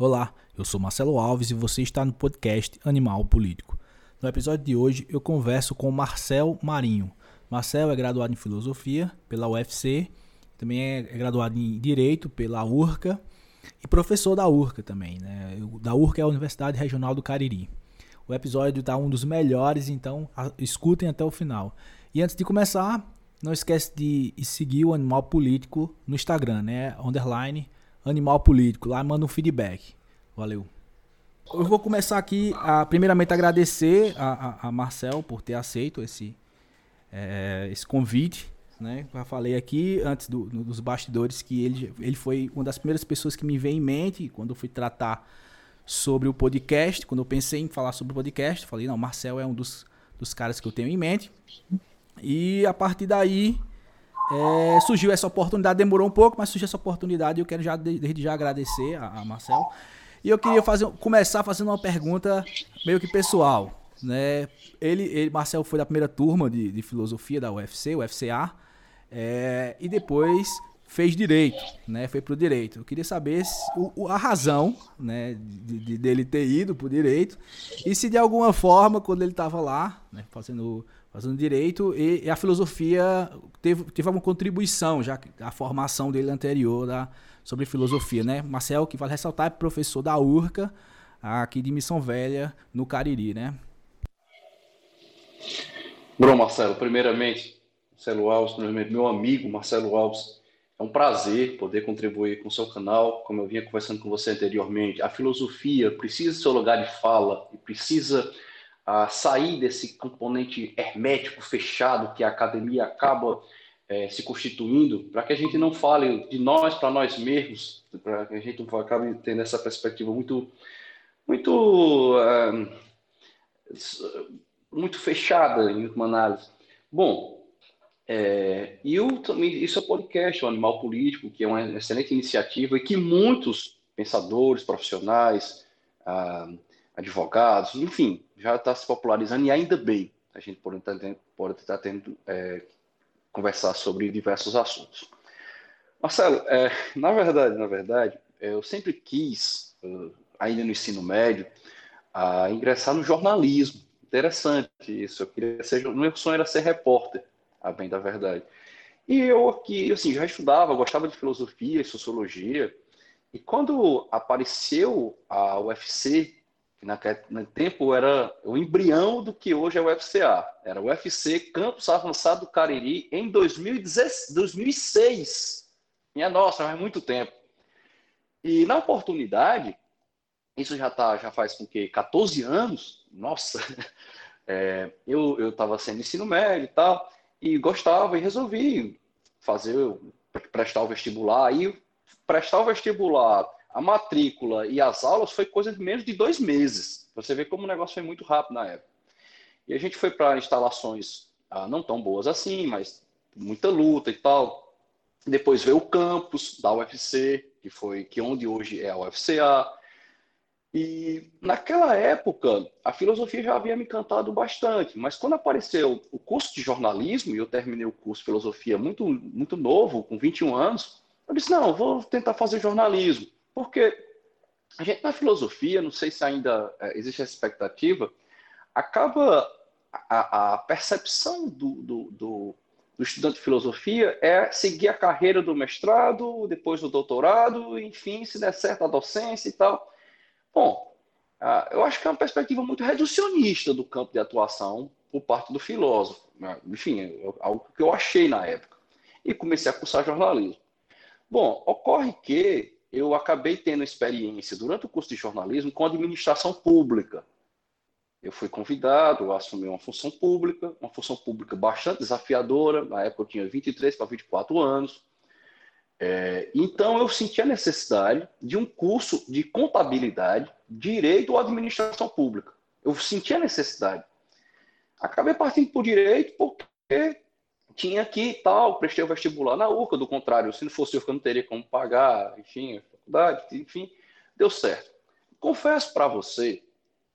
Olá, eu sou Marcelo Alves e você está no podcast Animal Político. No episódio de hoje eu converso com Marcel Marinho. Marcel é graduado em Filosofia pela UFC, também é graduado em Direito pela URCA e professor da URCA também. Né? Da URCA é a Universidade Regional do Cariri. O episódio está um dos melhores, então escutem até o final. E antes de começar, não esquece de seguir o Animal Político no Instagram, né? Underline Animal Político. Lá manda um feedback. Valeu. Eu vou começar aqui, a, primeiramente, agradecer a, a, a Marcel por ter aceito esse, é, esse convite. Né? Já falei aqui antes do, dos bastidores que ele, ele foi uma das primeiras pessoas que me veio em mente quando eu fui tratar sobre o podcast. Quando eu pensei em falar sobre o podcast, falei: não, Marcel é um dos, dos caras que eu tenho em mente. E a partir daí é, surgiu essa oportunidade, demorou um pouco, mas surgiu essa oportunidade e eu quero já desde já agradecer a, a Marcel. E eu queria fazer, começar fazendo uma pergunta meio que pessoal. Né? Ele, ele, Marcel foi da primeira turma de, de filosofia da UFC, UFCA, é, e depois fez direito, né? Foi pro direito. Eu queria saber se, o, a razão, né, de, de, dele ter ido pro direito e se de alguma forma quando ele estava lá, né, fazendo fazendo direito e, e, a filosofia teve, teve alguma contribuição já a formação dele anterior da, sobre filosofia, né? Marcel, que vale ressaltar, é professor da URCA, aqui de Missão Velha, no Cariri, né? Bom, Marcelo, primeiramente, Marcelo Alves, meu amigo Marcelo Alves, é um prazer poder contribuir com o seu canal, como eu vinha conversando com você anteriormente. A filosofia precisa do seu lugar de fala e precisa a sair desse componente hermético, fechado, que a academia acaba é, se constituindo, para que a gente não fale de nós para nós mesmos, para que a gente acabe tendo essa perspectiva muito, muito, é, muito fechada em última análise. Bom, é, e eu também, isso é podcast, o Animal Político, que é uma excelente iniciativa e que muitos pensadores, profissionais, ah, advogados, enfim, já está se popularizando e ainda bem a gente pode estar tendo, pode estar tendo é, conversar sobre diversos assuntos. Marcelo, é, na verdade, na verdade, eu sempre quis, uh, ainda no ensino médio, a ingressar no jornalismo. Interessante isso. Eu queria ser, meu sonho era ser repórter, a bem da verdade. E eu aqui, assim, já estudava, gostava de filosofia e sociologia. E quando apareceu a UFC que naquele tempo era o embrião do que hoje é o UFCA. Era o UFC Campus Avançado do Cariri em 2016, 2006. Minha nossa, faz muito tempo. E na oportunidade, isso já, tá, já faz com que 14 anos, nossa, é, eu estava sendo ensino médio e tal, e gostava e resolvi fazer, prestar o vestibular. E prestar o vestibular a matrícula e as aulas foi coisa de menos de dois meses. Você vê como o negócio foi muito rápido na época. E a gente foi para instalações ah, não tão boas assim, mas muita luta e tal. Depois veio o campus da UFC, que foi que onde hoje é a UFCA. E naquela época, a filosofia já havia me encantado bastante, mas quando apareceu o curso de jornalismo, e eu terminei o curso de filosofia muito, muito novo, com 21 anos, eu disse: não, vou tentar fazer jornalismo. Porque a gente na filosofia, não sei se ainda é, existe essa expectativa, acaba a, a percepção do, do, do, do, estudante de filosofia é seguir a carreira do mestrado, depois do doutorado, enfim, se der certo a docência e tal. Bom, eu acho que é uma perspectiva muito reducionista do campo de atuação por parte do filósofo. Né? Enfim, é algo que eu achei na época. E comecei a cursar jornalismo. Bom, ocorre que eu acabei tendo experiência durante o curso de jornalismo com administração pública. Eu fui convidado a assumir uma função pública, uma função pública bastante desafiadora. Na época eu tinha 23 para 24 anos. É, então eu senti a necessidade de um curso de contabilidade, direito ou administração pública. Eu senti a necessidade. Acabei partindo por direito porque tinha aqui tal, prestei o vestibular na URCA, do contrário, se não fosse eu, eu não teria como pagar, enfim, faculdade, enfim, deu certo. Confesso para você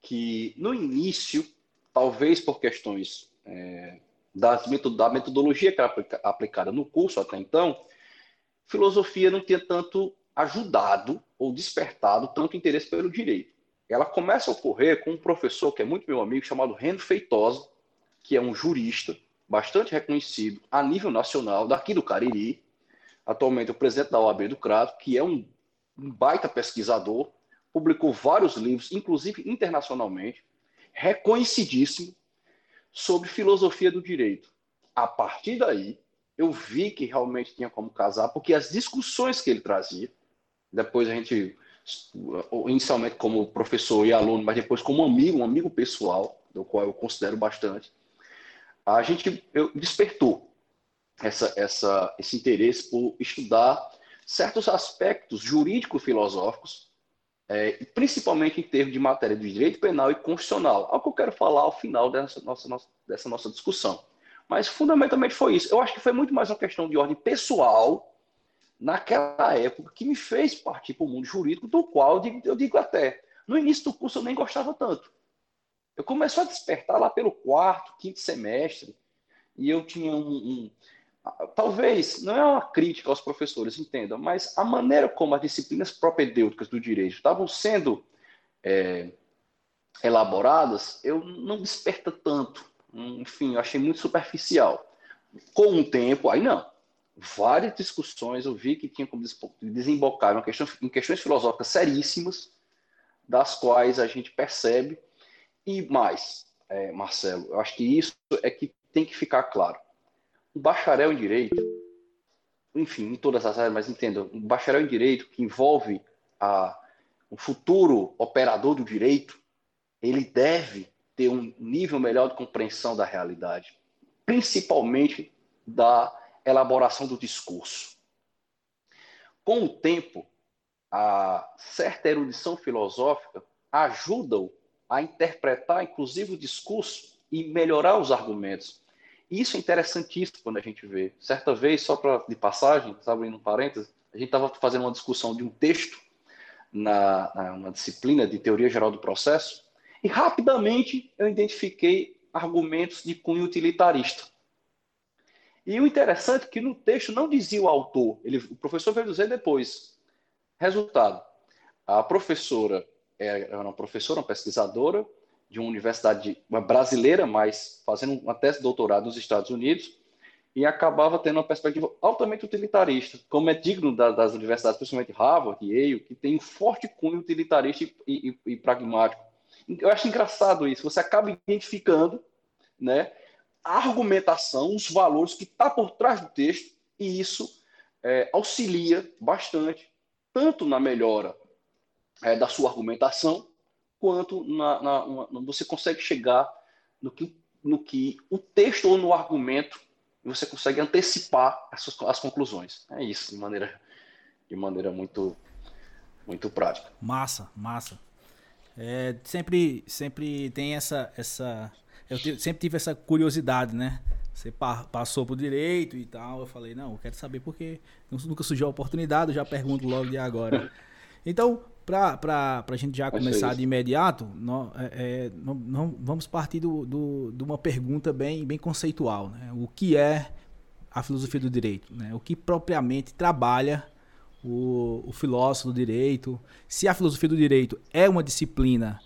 que no início, talvez por questões é, da metodologia que era aplicada no curso até então, filosofia não tinha tanto ajudado ou despertado tanto interesse pelo direito. Ela começa a ocorrer com um professor que é muito meu amigo, chamado Rendo Feitosa, que é um jurista bastante reconhecido a nível nacional, daqui do Cariri, atualmente o presidente da OAB do Crato, que é um, um baita pesquisador, publicou vários livros, inclusive internacionalmente, reconhecidíssimo, sobre filosofia do direito. A partir daí, eu vi que realmente tinha como casar, porque as discussões que ele trazia, depois a gente, inicialmente como professor e aluno, mas depois como amigo, um amigo pessoal, do qual eu considero bastante, a gente eu, despertou essa, essa, esse interesse por estudar certos aspectos jurídico-filosóficos, é, principalmente em termos de matéria de direito penal e constitucional, algo que eu quero falar ao final dessa nossa, nossa, dessa nossa discussão. Mas fundamentalmente foi isso. Eu acho que foi muito mais uma questão de ordem pessoal naquela época que me fez partir para o mundo jurídico, do qual eu digo, eu digo até, no início do curso eu nem gostava tanto. Eu comecei a despertar lá pelo quarto, quinto semestre, e eu tinha um, um talvez não é uma crítica aos professores, entendam, mas a maneira como as disciplinas propedêuticas do direito estavam sendo é, elaboradas, eu não desperta tanto. Enfim, eu achei muito superficial. Com o tempo, aí não. Várias discussões eu vi que tinha como desembocar em questões filosóficas seríssimas, das quais a gente percebe. E mais, é, Marcelo, eu acho que isso é que tem que ficar claro um bacharel em direito, enfim, em todas as áreas, mas entenda, um bacharel em direito que envolve a, um futuro operador do direito, ele deve ter um nível melhor de compreensão da realidade, principalmente da elaboração do discurso. Com o tempo, a certa erudição filosófica ajuda-o a interpretar, inclusive, o discurso e melhorar os argumentos. Isso é interessantíssimo quando a gente vê. Certa vez, só para de passagem, abrindo um parênteses, a gente estava fazendo uma discussão de um texto na, na uma disciplina de teoria geral do processo e rapidamente eu identifiquei argumentos de cunho utilitarista. E o interessante é que no texto não dizia o autor, ele, o professor veio dizer depois. Resultado: a professora era uma professora, uma pesquisadora, de uma universidade uma brasileira, mas fazendo uma tese de doutorado nos Estados Unidos, e acabava tendo uma perspectiva altamente utilitarista, como é digno da, das universidades, principalmente Harvard e Yale, que tem um forte cunho utilitarista e, e, e, pragmático. Eu acho engraçado isso, você acaba identificando né, a argumentação, os valores que está por trás do texto, e isso é, auxilia bastante, tanto na melhora é, da sua argumentação, quanto na, na, na, você consegue chegar no que, no que o texto ou no argumento você consegue antecipar as, suas, as conclusões. É isso, de maneira, de maneira muito, muito prática. Massa, massa. É, sempre, sempre tem essa, essa. Eu sempre tive essa curiosidade, né? Você passou por direito e tal. Eu falei, não, eu quero saber porque nunca surgiu a oportunidade, eu já pergunto logo de agora. Então, para a gente já começar de imediato, nós, é, é, vamos partir do, do, de uma pergunta bem, bem conceitual. Né? O que é a filosofia do direito? Né? O que propriamente trabalha o, o filósofo do direito? Se a filosofia do direito é uma disciplina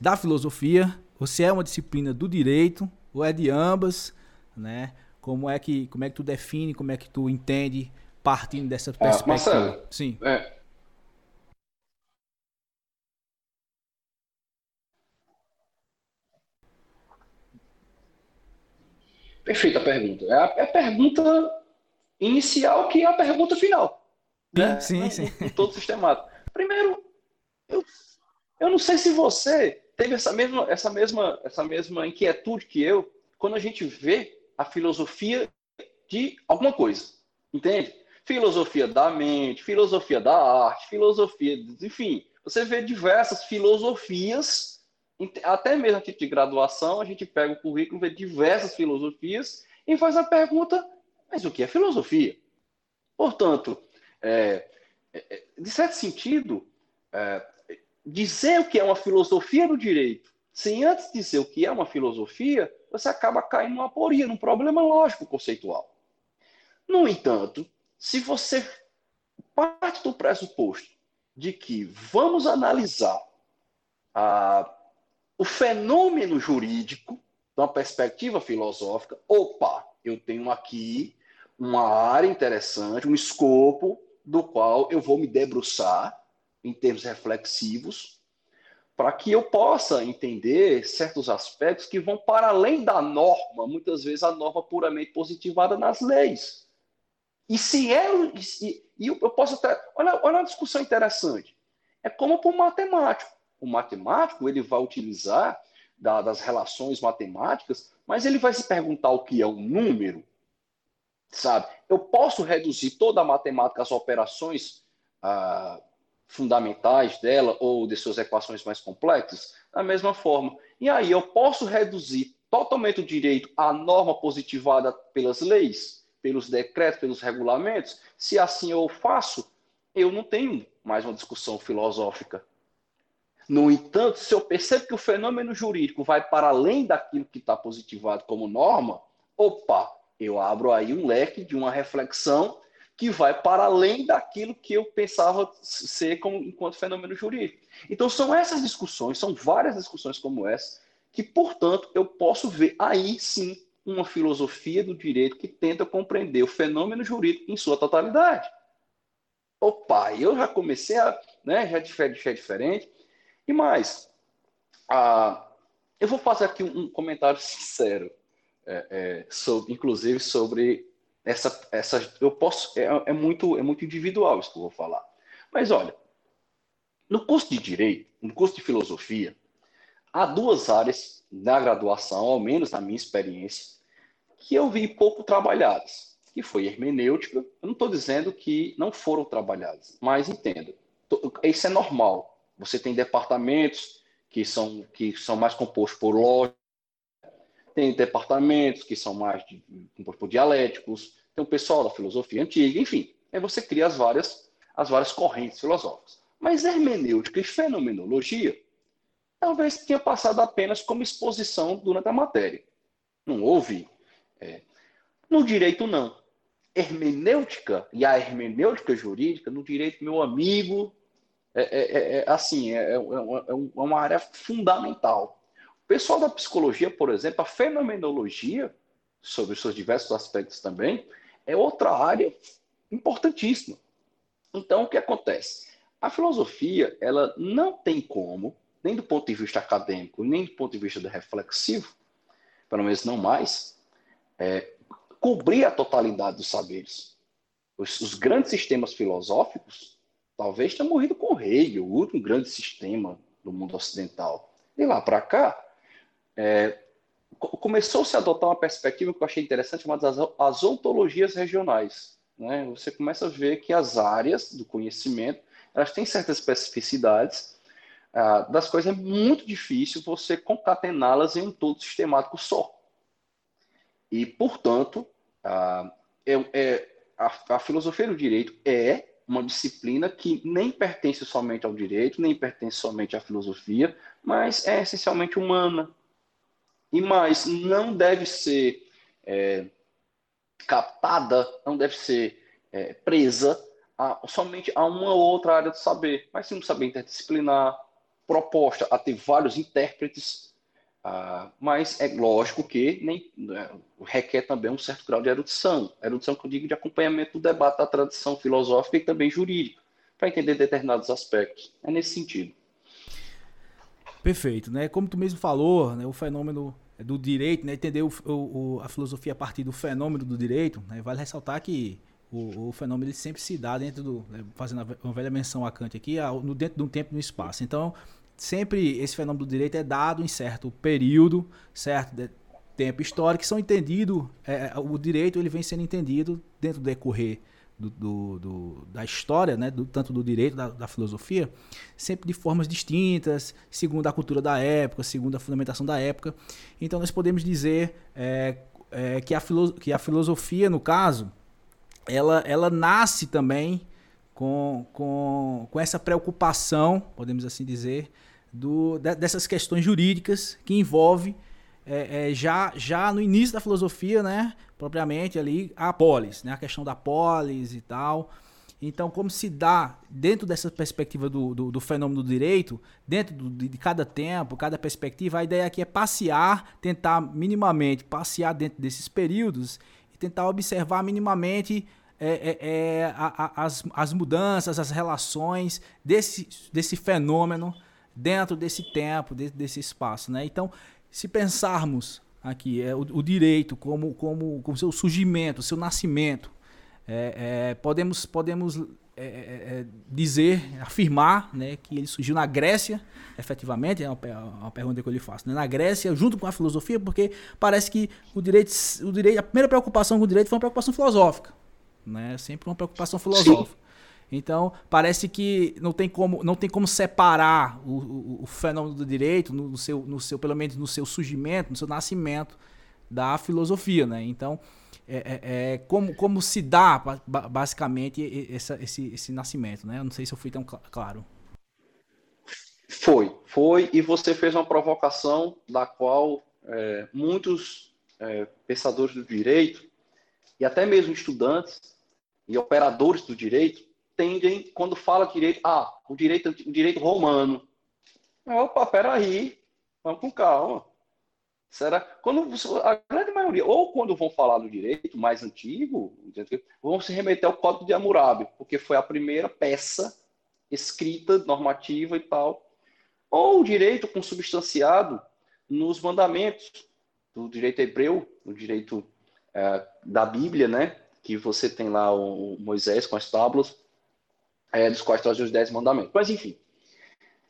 da filosofia, ou se é uma disciplina do direito, ou é de ambas, né? Como é que, como é que tu define, como é que tu entende partindo dessa ah, perspectiva? Marcelo, Sim. É, Perfeita a pergunta. É a, é a pergunta inicial que é a pergunta final. Sim, né? sim, sim. Em, todo o sistema. Primeiro, eu, eu não sei se você teve essa mesma, essa, mesma, essa mesma inquietude que eu quando a gente vê a filosofia de alguma coisa. Entende? Filosofia da mente, filosofia da arte, filosofia, enfim, você vê diversas filosofias até mesmo a título de graduação, a gente pega o currículo, vê diversas filosofias e faz a pergunta: mas o que é filosofia? Portanto, é, é, de certo sentido, é, dizer o que é uma filosofia do direito, sem antes dizer o que é uma filosofia, você acaba caindo numa aporia, num problema lógico conceitual. No entanto, se você parte do pressuposto de que vamos analisar a, o fenômeno jurídico de uma perspectiva filosófica. Opa, eu tenho aqui uma área interessante, um escopo do qual eu vou me debruçar em termos reflexivos, para que eu possa entender certos aspectos que vão para além da norma, muitas vezes a norma puramente positivada nas leis. E se é. E, eu posso até. Olha, olha uma discussão interessante. É como para o matemático. O matemático ele vai utilizar da, das relações matemáticas, mas ele vai se perguntar o que é um número, sabe? Eu posso reduzir toda a matemática às operações ah, fundamentais dela ou de suas equações mais complexas? Da mesma forma. E aí eu posso reduzir totalmente o direito à norma positivada pelas leis, pelos decretos, pelos regulamentos? Se assim eu faço, eu não tenho mais uma discussão filosófica. No entanto, se eu percebo que o fenômeno jurídico vai para além daquilo que está positivado como norma, opa, eu abro aí um leque de uma reflexão que vai para além daquilo que eu pensava ser como, enquanto fenômeno jurídico. Então, são essas discussões, são várias discussões como essa, que, portanto, eu posso ver aí sim uma filosofia do direito que tenta compreender o fenômeno jurídico em sua totalidade. Opa, eu já comecei a. Né, já é diferente. E mais, ah, eu vou fazer aqui um comentário sincero, é, é, sobre, inclusive sobre essa, essa. Eu posso. É, é, muito, é muito individual isso que eu vou falar. Mas olha, no curso de direito, no curso de filosofia, há duas áreas na graduação, ao menos na minha experiência, que eu vi pouco trabalhadas, que foi hermenêutica. Eu não estou dizendo que não foram trabalhadas, mas entenda, isso é normal. Você tem departamentos que são, que são mais compostos por lógica, tem departamentos que são mais de, compostos por dialéticos, tem o pessoal da filosofia antiga, enfim. Aí você cria as várias, as várias correntes filosóficas. Mas hermenêutica e fenomenologia talvez tenha passado apenas como exposição durante a matéria. Não houve. É, no direito, não. Hermenêutica e a hermenêutica jurídica, no direito, meu amigo, é, é, é, é assim, é, é, é, uma área fundamental. O pessoal da psicologia, por exemplo, a fenomenologia, sobre os seus diversos aspectos também, é outra área importantíssima. Então, o que acontece? A filosofia, ela não tem como, nem do ponto de vista acadêmico, nem do ponto de vista reflexivo, pelo menos não mais, é, cobrir a totalidade dos saberes. Os, os grandes sistemas filosóficos, talvez tenha morrido com Hegel, o último grande sistema do mundo ocidental. De lá para cá, é, começou-se a adotar uma perspectiva que eu achei interessante, chamada as, as ontologias regionais. Né? Você começa a ver que as áreas do conhecimento elas têm certas especificidades, ah, das quais é muito difícil você concatená-las em um todo sistemático só. E, portanto, ah, é, é, a, a filosofia do direito é uma disciplina que nem pertence somente ao direito, nem pertence somente à filosofia, mas é essencialmente humana. E mais, não deve ser é, captada, não deve ser é, presa a, somente a uma ou outra área do saber, mas sim um saber interdisciplinar, proposta a ter vários intérpretes ah, mas é lógico que nem, né, requer também um certo grau de erudição. Erudição que eu digo de acompanhamento do debate da tradição filosófica e também jurídica, para entender determinados aspectos. É nesse sentido. Perfeito, né? Como tu mesmo falou, né, o fenômeno do direito, né, entender o, o, a filosofia a partir do fenômeno do direito, né, vale ressaltar que o, o, fenômeno ele sempre se dá dentro do, né, fazendo uma velha menção a Kant aqui, no, dentro de um tempo e no espaço. Então, sempre esse fenômeno do direito é dado em certo período, certo tempo histórico, que são entendidos, é, é, o direito ele vem sendo entendido dentro do decorrer do, do, do, da história, né, do, tanto do direito, da, da, filosofia, sempre de formas distintas, segundo a cultura da época, segundo a fundamentação da época. Então nós podemos dizer é, é, que, a que a filosofia, no caso, ela, ela nasce também com, com, com essa preocupação, podemos assim dizer, do, dessas questões jurídicas que envolve é, é, já, já no início da filosofia, né, propriamente ali, a polis, né, a questão da polis e tal. Então, como se dá, dentro dessa perspectiva do, do, do fenômeno do direito, dentro do, de cada tempo, cada perspectiva, a ideia aqui é passear, tentar minimamente passear dentro desses períodos e tentar observar minimamente é, é, é, a, a, as, as mudanças, as relações desse, desse fenômeno dentro desse tempo, desse, desse espaço. Né? Então, se pensarmos aqui é, o, o direito como, como, como seu surgimento, seu nascimento, é, é, podemos, podemos é, é, dizer, afirmar né, que ele surgiu na Grécia, efetivamente, é uma, uma pergunta que eu lhe faço, né, na Grécia, junto com a filosofia, porque parece que o direito, o direito, a primeira preocupação com o direito foi uma preocupação filosófica, né, sempre uma preocupação filosófica. Então, parece que não tem como, não tem como separar o, o, o fenômeno do direito, no, seu, no seu, pelo menos no seu surgimento, no seu nascimento, da filosofia. Né? Então, é, é, é, como, como se dá basicamente essa, esse, esse nascimento, né? Eu não sei se eu fui tão cl claro. Foi, foi, e você fez uma provocação da qual é, muitos é, pensadores do direito, e até mesmo estudantes e operadores do direito, tendem, quando fala direito, ah, o direito, o direito romano. Opa, peraí, vamos com calma. Será? Quando a grande maioria, ou quando vão falar do direito mais antigo, vão se remeter ao Código de Hammurabi, porque foi a primeira peça escrita, normativa e tal. Ou o direito consubstanciado nos mandamentos do direito hebreu, no direito é, da Bíblia, né? Que você tem lá o Moisés com as tábuas, é, dos quais traz os dez mandamentos. Mas, enfim,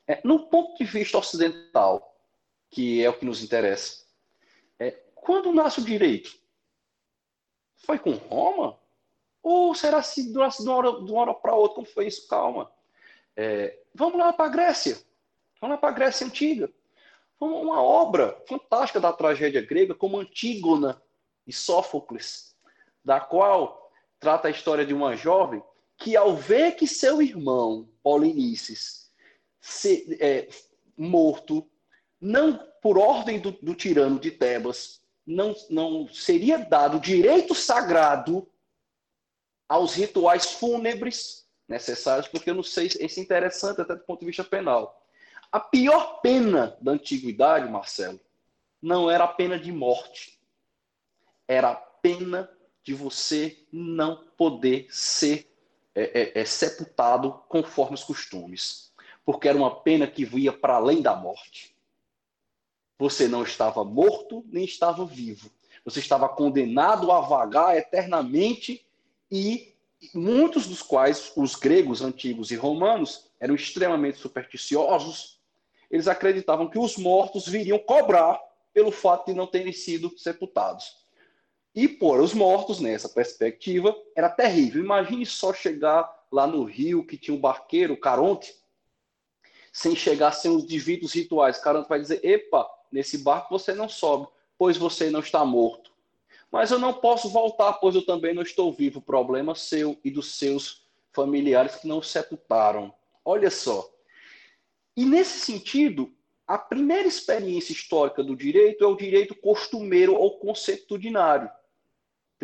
é, no ponto de vista ocidental, que é o que nos interessa, quando nasce o direito? Foi com Roma? Ou será se de uma hora, hora para outra? Como foi isso? Calma. É, vamos lá para a Grécia. Vamos lá para a Grécia Antiga. Uma obra fantástica da tragédia grega, como Antígona e Sófocles, da qual trata a história de uma jovem que, ao ver que seu irmão, Polinices, se, é, morto, não por ordem do, do tirano de Tebas, não, não seria dado direito sagrado aos rituais fúnebres necessários, porque eu não sei se é interessante até do ponto de vista penal. A pior pena da antiguidade, Marcelo, não era a pena de morte. Era a pena de você não poder ser é, é, é, sepultado conforme os costumes. Porque era uma pena que via para além da morte. Você não estava morto nem estava vivo. Você estava condenado a vagar eternamente e muitos dos quais os gregos antigos e romanos eram extremamente supersticiosos. Eles acreditavam que os mortos viriam cobrar pelo fato de não terem sido sepultados. E pôr os mortos nessa perspectiva era terrível. Imagine só chegar lá no rio que tinha um barqueiro, Caronte, sem chegar sem os devidos rituais. Caronte vai dizer: epa, Nesse barco você não sobe, pois você não está morto. Mas eu não posso voltar, pois eu também não estou vivo. Problema seu e dos seus familiares que não sepultaram. Olha só. E nesse sentido, a primeira experiência histórica do direito é o direito costumeiro ou consuetudinário.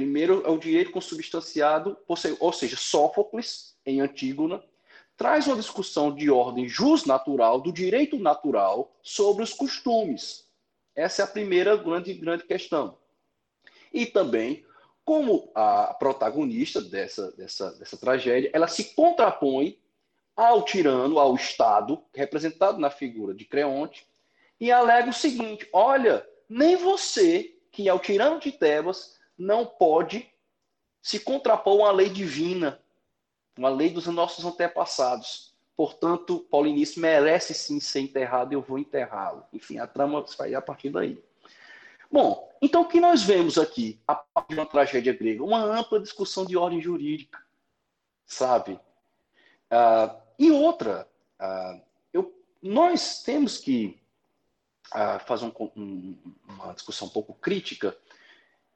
Primeiro é o direito consubstanciado, ou seja, Sófocles, em Antígona, traz uma discussão de ordem justnatural, do direito natural, sobre os costumes. Essa é a primeira grande, grande questão. E também, como a protagonista dessa, dessa, dessa tragédia, ela se contrapõe ao tirano, ao Estado, representado na figura de Creonte, e alega o seguinte: olha, nem você, que é o tirano de Tebas, não pode se contrapor a uma lei divina, uma lei dos nossos antepassados. Portanto, Paulinice merece sim ser enterrado eu vou enterrá-lo. Enfim, a trama vai a partir daí. Bom, então o que nós vemos aqui, a partir de uma tragédia grega? Uma ampla discussão de ordem jurídica, sabe? Uh, e outra, uh, eu, nós temos que uh, fazer um, um, uma discussão um pouco crítica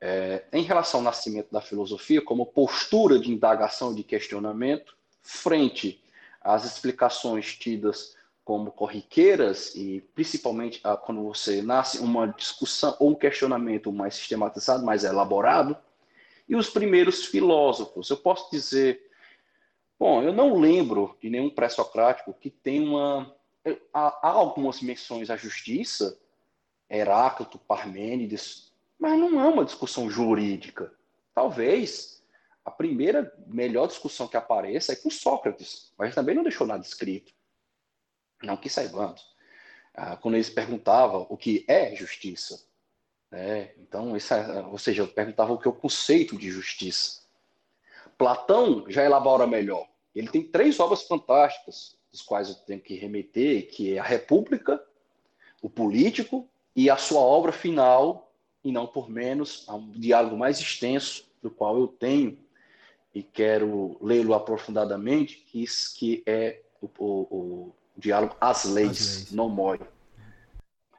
é, em relação ao nascimento da filosofia, como postura de indagação e de questionamento, frente às explicações tidas como corriqueiras, e principalmente ah, quando você nasce uma discussão ou um questionamento mais sistematizado, mais elaborado, e os primeiros filósofos. Eu posso dizer, Bom, eu não lembro de nenhum pré-socrático que tem uma. Há, há algumas menções à justiça, Heráclito, Parmênides, mas não é uma discussão jurídica. Talvez a primeira melhor discussão que apareça é com Sócrates, mas também não deixou nada escrito. Não que saibamos. Ah, quando eles perguntavam o que é justiça. Né? Então, essa, é, ou seja, eu perguntava o que é o conceito de justiça. Platão já elabora melhor. Ele tem três obras fantásticas, das quais eu tenho que remeter, que é a República, o Político e a sua obra final, e não por menos, um diálogo mais extenso, do qual eu tenho e quero lê-lo aprofundadamente, que, que é o, o, o diálogo As Leis, Leis. no more.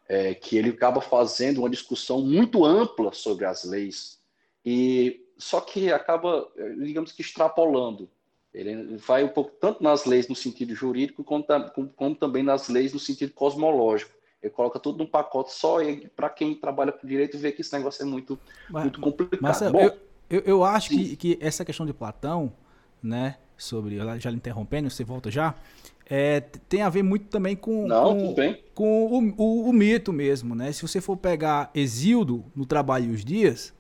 É, que ele acaba fazendo uma discussão muito ampla sobre as leis, e só que acaba, digamos que, extrapolando. Ele vai um pouco tanto nas leis no sentido jurídico, como, como também nas leis no sentido cosmológico. Ele coloca tudo num pacote só e para quem trabalha com direito vê que esse negócio é muito, mas, muito complicado. Mas, Bom, eu, eu, eu acho que, que essa questão de Platão, né, sobre, já lhe interrompendo, você volta já, é, tem a ver muito também com, Não, com, com o, o, o, mito mesmo, né? Se você for pegar Exildo no Trabalho e os Dias,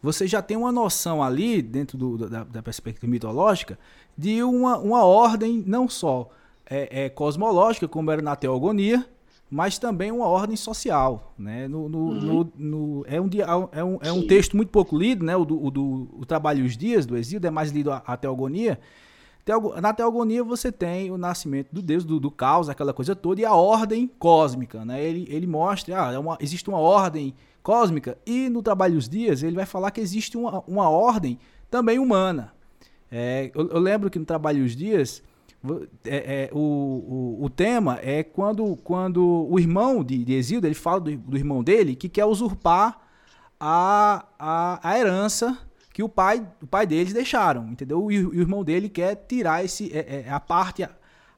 você já tem uma noção ali, dentro do, da, da, perspectiva mitológica, de uma, uma ordem não só é, é, cosmológica, como era na teogonia, mas também uma ordem social. Né? No, no, uhum. no, no é, um, é, um, é um texto muito pouco lido, né? o, do, o, do, o Trabalho e os Dias, do Exildo, é mais lido a, a teogonia, na teogonia você tem o nascimento do Deus, do, do caos, aquela coisa toda, e a ordem cósmica. Né? Ele, ele mostra, ah, é uma, existe uma ordem cósmica, e no Trabalho dos Dias ele vai falar que existe uma, uma ordem também humana. É, eu, eu, lembro que no Trabalho dos Dias é, é, o, o, o, tema é quando, quando o irmão de, de ele fala do, do irmão dele, que quer usurpar a, a, a herança que o pai, o pai deles deixaram, entendeu? E o, o irmão dele quer tirar esse é, é a parte a,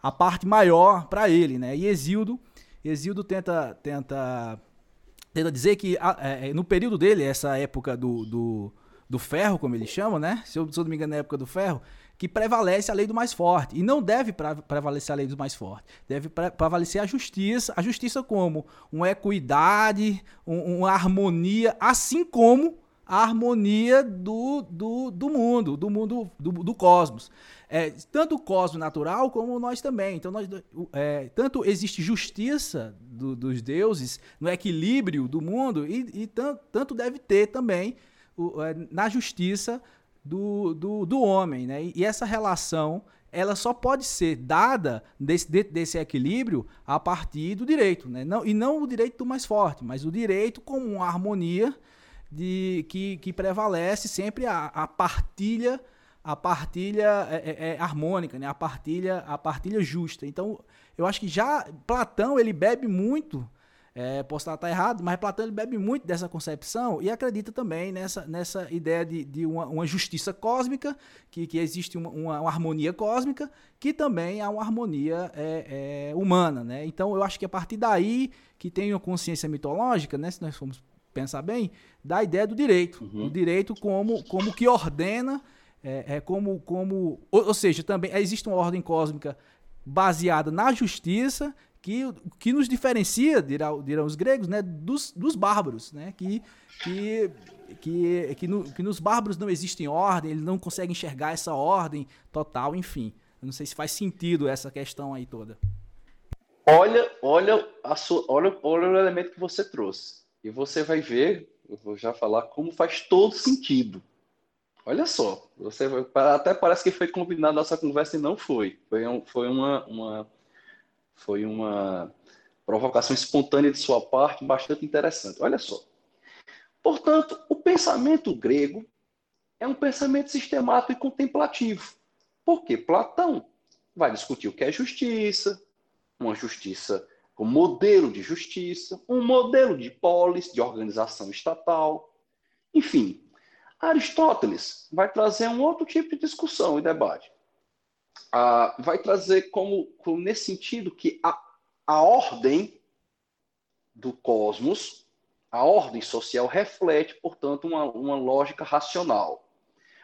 a parte maior para ele, né? E Exildo, Exildo tenta tenta tenta dizer que é, é, no período dele, essa época do, do, do ferro, como eles chamam, né? Se eu, se eu não me engano, na época do ferro, que prevalece a lei do mais forte. E não deve prevalecer a lei do mais forte. Deve prevalecer a justiça. A justiça como? Uma equidade, um, uma harmonia, assim como a harmonia do, do, do mundo, do mundo do, do cosmos. É, tanto o cosmos natural como nós também. Então, nós, é, tanto existe justiça do, dos deuses no equilíbrio do mundo, e, e tanto, tanto, deve ter também é, na justiça do, do, do homem. Né? E, essa relação ela só pode ser dada desse, desse equilíbrio a partir do direito. Né? Não, e não o direito do mais forte, mas o direito como uma harmonia de que, que prevalece sempre a, a partilha a partilha é, é, é, harmônica, né? a partilha a partilha justa. Então, eu acho que já Platão ele bebe muito, é, posso estar errado, mas Platão ele bebe muito dessa concepção e acredita também nessa, nessa ideia de, de uma, uma justiça cósmica, que, que existe uma, uma, uma, harmonia cósmica, que também há uma harmonia é, é, humana. Né? Então, eu acho que a partir daí que tem uma consciência mitológica, né? se nós formos pensar bem, da ideia do direito. Uhum. O direito como, como que ordena, é, é como, como. Ou, ou, seja, também existe uma ordem cósmica baseada na justiça que, que nos diferencia, dirão, dirão os gregos, né, dos, dos bárbaros, né, que, que, que, que, no, que nos bárbaros não existe ordem, eles não conseguem enxergar essa ordem total, enfim. Eu não sei se faz sentido essa questão aí toda. Olha, olha, a sua, olha, olha o elemento que você trouxe. E você vai ver, eu vou já falar como faz todo sentido. Olha só, você até parece que foi combinado nossa conversa e não foi. Foi, um, foi uma, uma, foi uma provocação espontânea de sua parte, bastante interessante. Olha só. Portanto, o pensamento grego é um pensamento sistemático e contemplativo. Porque Platão vai discutir o que é justiça, uma justiça como modelo de justiça, um modelo de polis, de organização estatal. Enfim, Aristóteles vai trazer um outro tipo de discussão e debate. Vai trazer como, como, nesse sentido que a, a ordem do cosmos, a ordem social reflete, portanto, uma, uma lógica racional.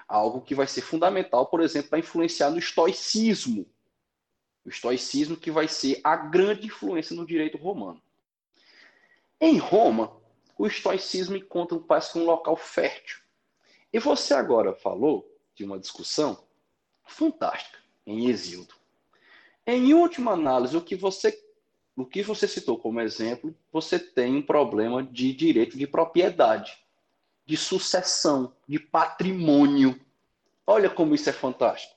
Algo que vai ser fundamental, por exemplo, para influenciar no estoicismo. O estoicismo que vai ser a grande influência no direito romano. Em Roma, o estoicismo encontra parece que um local fértil. E você agora falou de uma discussão fantástica em Exildo. Em última análise, o que você o que você citou como exemplo, você tem um problema de direito de propriedade, de sucessão, de patrimônio. Olha como isso é fantástico.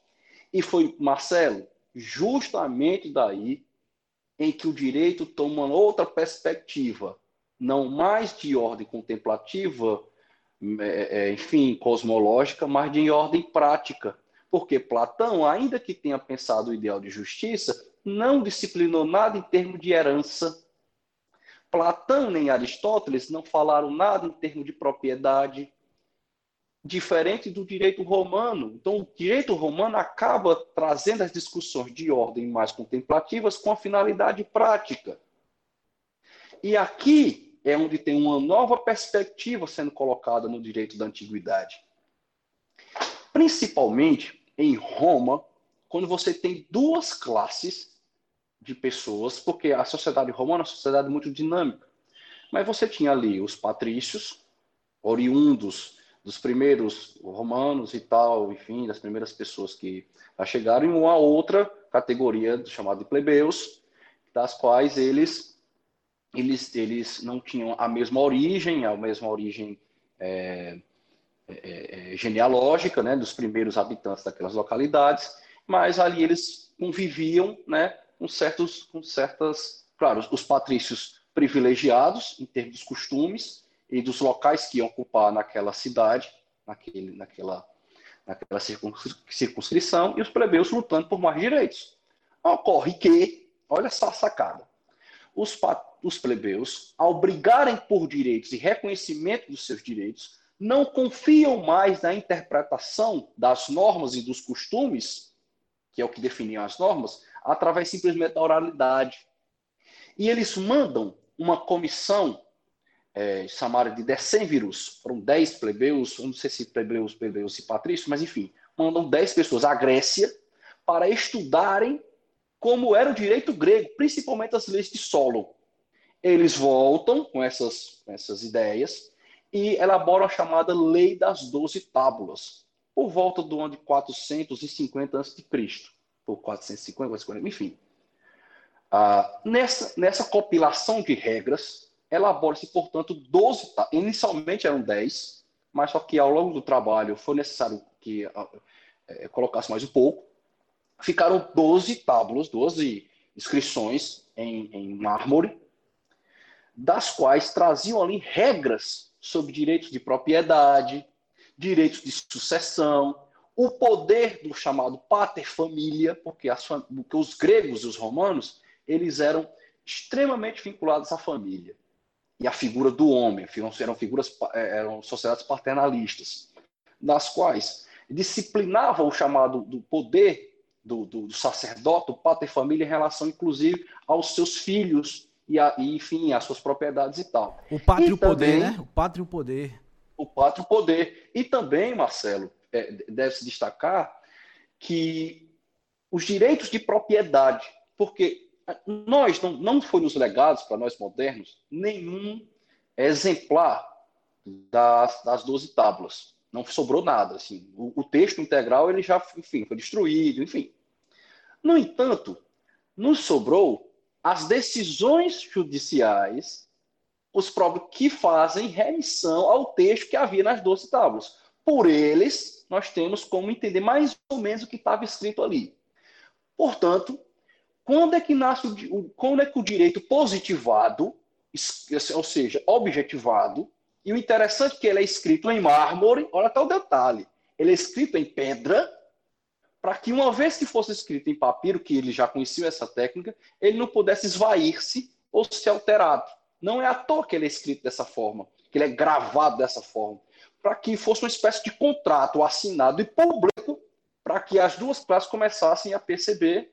E foi, Marcelo, justamente daí em que o direito toma outra perspectiva, não mais de ordem contemplativa, é, é, enfim, cosmológica, mas de ordem prática. Porque Platão, ainda que tenha pensado o ideal de justiça, não disciplinou nada em termos de herança. Platão nem Aristóteles não falaram nada em termos de propriedade, diferente do direito romano. Então, o direito romano acaba trazendo as discussões de ordem mais contemplativas com a finalidade prática. E aqui é onde tem uma nova perspectiva sendo colocada no direito da antiguidade. Principalmente em Roma, quando você tem duas classes de pessoas, porque a sociedade romana é uma sociedade muito dinâmica. Mas você tinha ali os patrícios, oriundos dos primeiros romanos e tal, enfim, das primeiras pessoas que chegaram, e uma outra categoria chamada de plebeus, das quais eles, eles, eles não tinham a mesma origem, a mesma origem é, é, é, genealógica, né, dos primeiros habitantes daquelas localidades, mas ali eles conviviam, né, com certos, com certas, claro, os patrícios privilegiados em termos dos costumes e dos locais que iam ocupar naquela cidade, naquele, naquela, naquela circunscrição, e os plebeus lutando por mais direitos. Ocorre que, olha só a sacada, os, os plebeus, ao brigarem por direitos e reconhecimento dos seus direitos, não confiam mais na interpretação das normas e dos costumes, que é o que definiam as normas, através simplesmente da oralidade. E eles mandam uma comissão é, chamada de decênviros, foram dez plebeus, não sei se plebeus, plebeus e patrícios, mas enfim, mandam dez pessoas à Grécia para estudarem como era o direito grego, principalmente as leis de solo. Eles voltam com essas, essas ideias e elaboram a chamada Lei das Doze Tábulas, por volta do ano de 450 a.C por 450, 440, enfim. Ah, nessa, nessa compilação de regras, elabora-se, portanto, 12, inicialmente eram 10, mas só que ao longo do trabalho foi necessário que é, colocasse mais um pouco. Ficaram 12 tábulas, 12 inscrições em, em mármore, das quais traziam ali regras sobre direitos de propriedade, direitos de sucessão, o poder do chamado pater família, porque, porque os gregos e os romanos eles eram extremamente vinculados à família e à figura do homem, eram figuras é, eram sociedades paternalistas, nas quais disciplinava o chamado do poder do, do, do sacerdote, pater família, em relação, inclusive, aos seus filhos e, a, e enfim, às suas propriedades e tal. O pátrio poder, né? O pátrio poder. O pátrio poder. E também, Marcelo, é, deve-se destacar que os direitos de propriedade, porque nós não, não foi nos legados para nós modernos nenhum exemplar das, das 12 tábuas. Não sobrou nada. Assim. O, o, texto integral ele já enfim, foi destruído, enfim. No entanto, nos sobrou as decisões judiciais os próprios que fazem remissão ao texto que havia nas 12 tábuas. Por eles, nós temos como entender mais ou menos o que estava escrito ali. Portanto, quando é que nasce o, quando é que o direito positivado, ou seja, objetivado, e o interessante é que ele é escrito em mármore, olha até o detalhe, ele é escrito em pedra, para que uma vez que fosse escrito em papiro, que ele já conhecia essa técnica, ele não pudesse esvair-se ou ser alterado. Não é à toa que ele é escrito dessa forma, que ele é gravado dessa forma para que fosse uma espécie de contrato assinado e público para que as duas classes começassem a perceber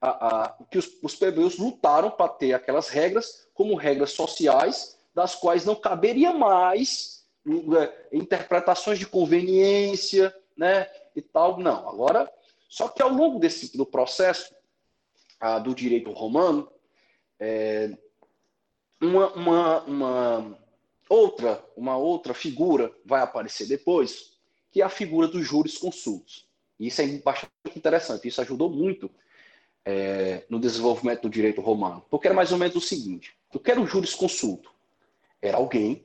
a, a, que os, os plebeus lutaram para ter aquelas regras como regras sociais, das quais não caberia mais é, interpretações de conveniência, né? E tal. Não, agora. Só que ao longo desse do processo ah, do direito romano, é, uma, uma, uma outra uma outra figura vai aparecer depois, que é a figura dos juros consultos. Isso é bastante interessante. Isso ajudou muito é, no desenvolvimento do direito romano, porque era mais ou menos o seguinte: o que era o jurisconsulto? Era alguém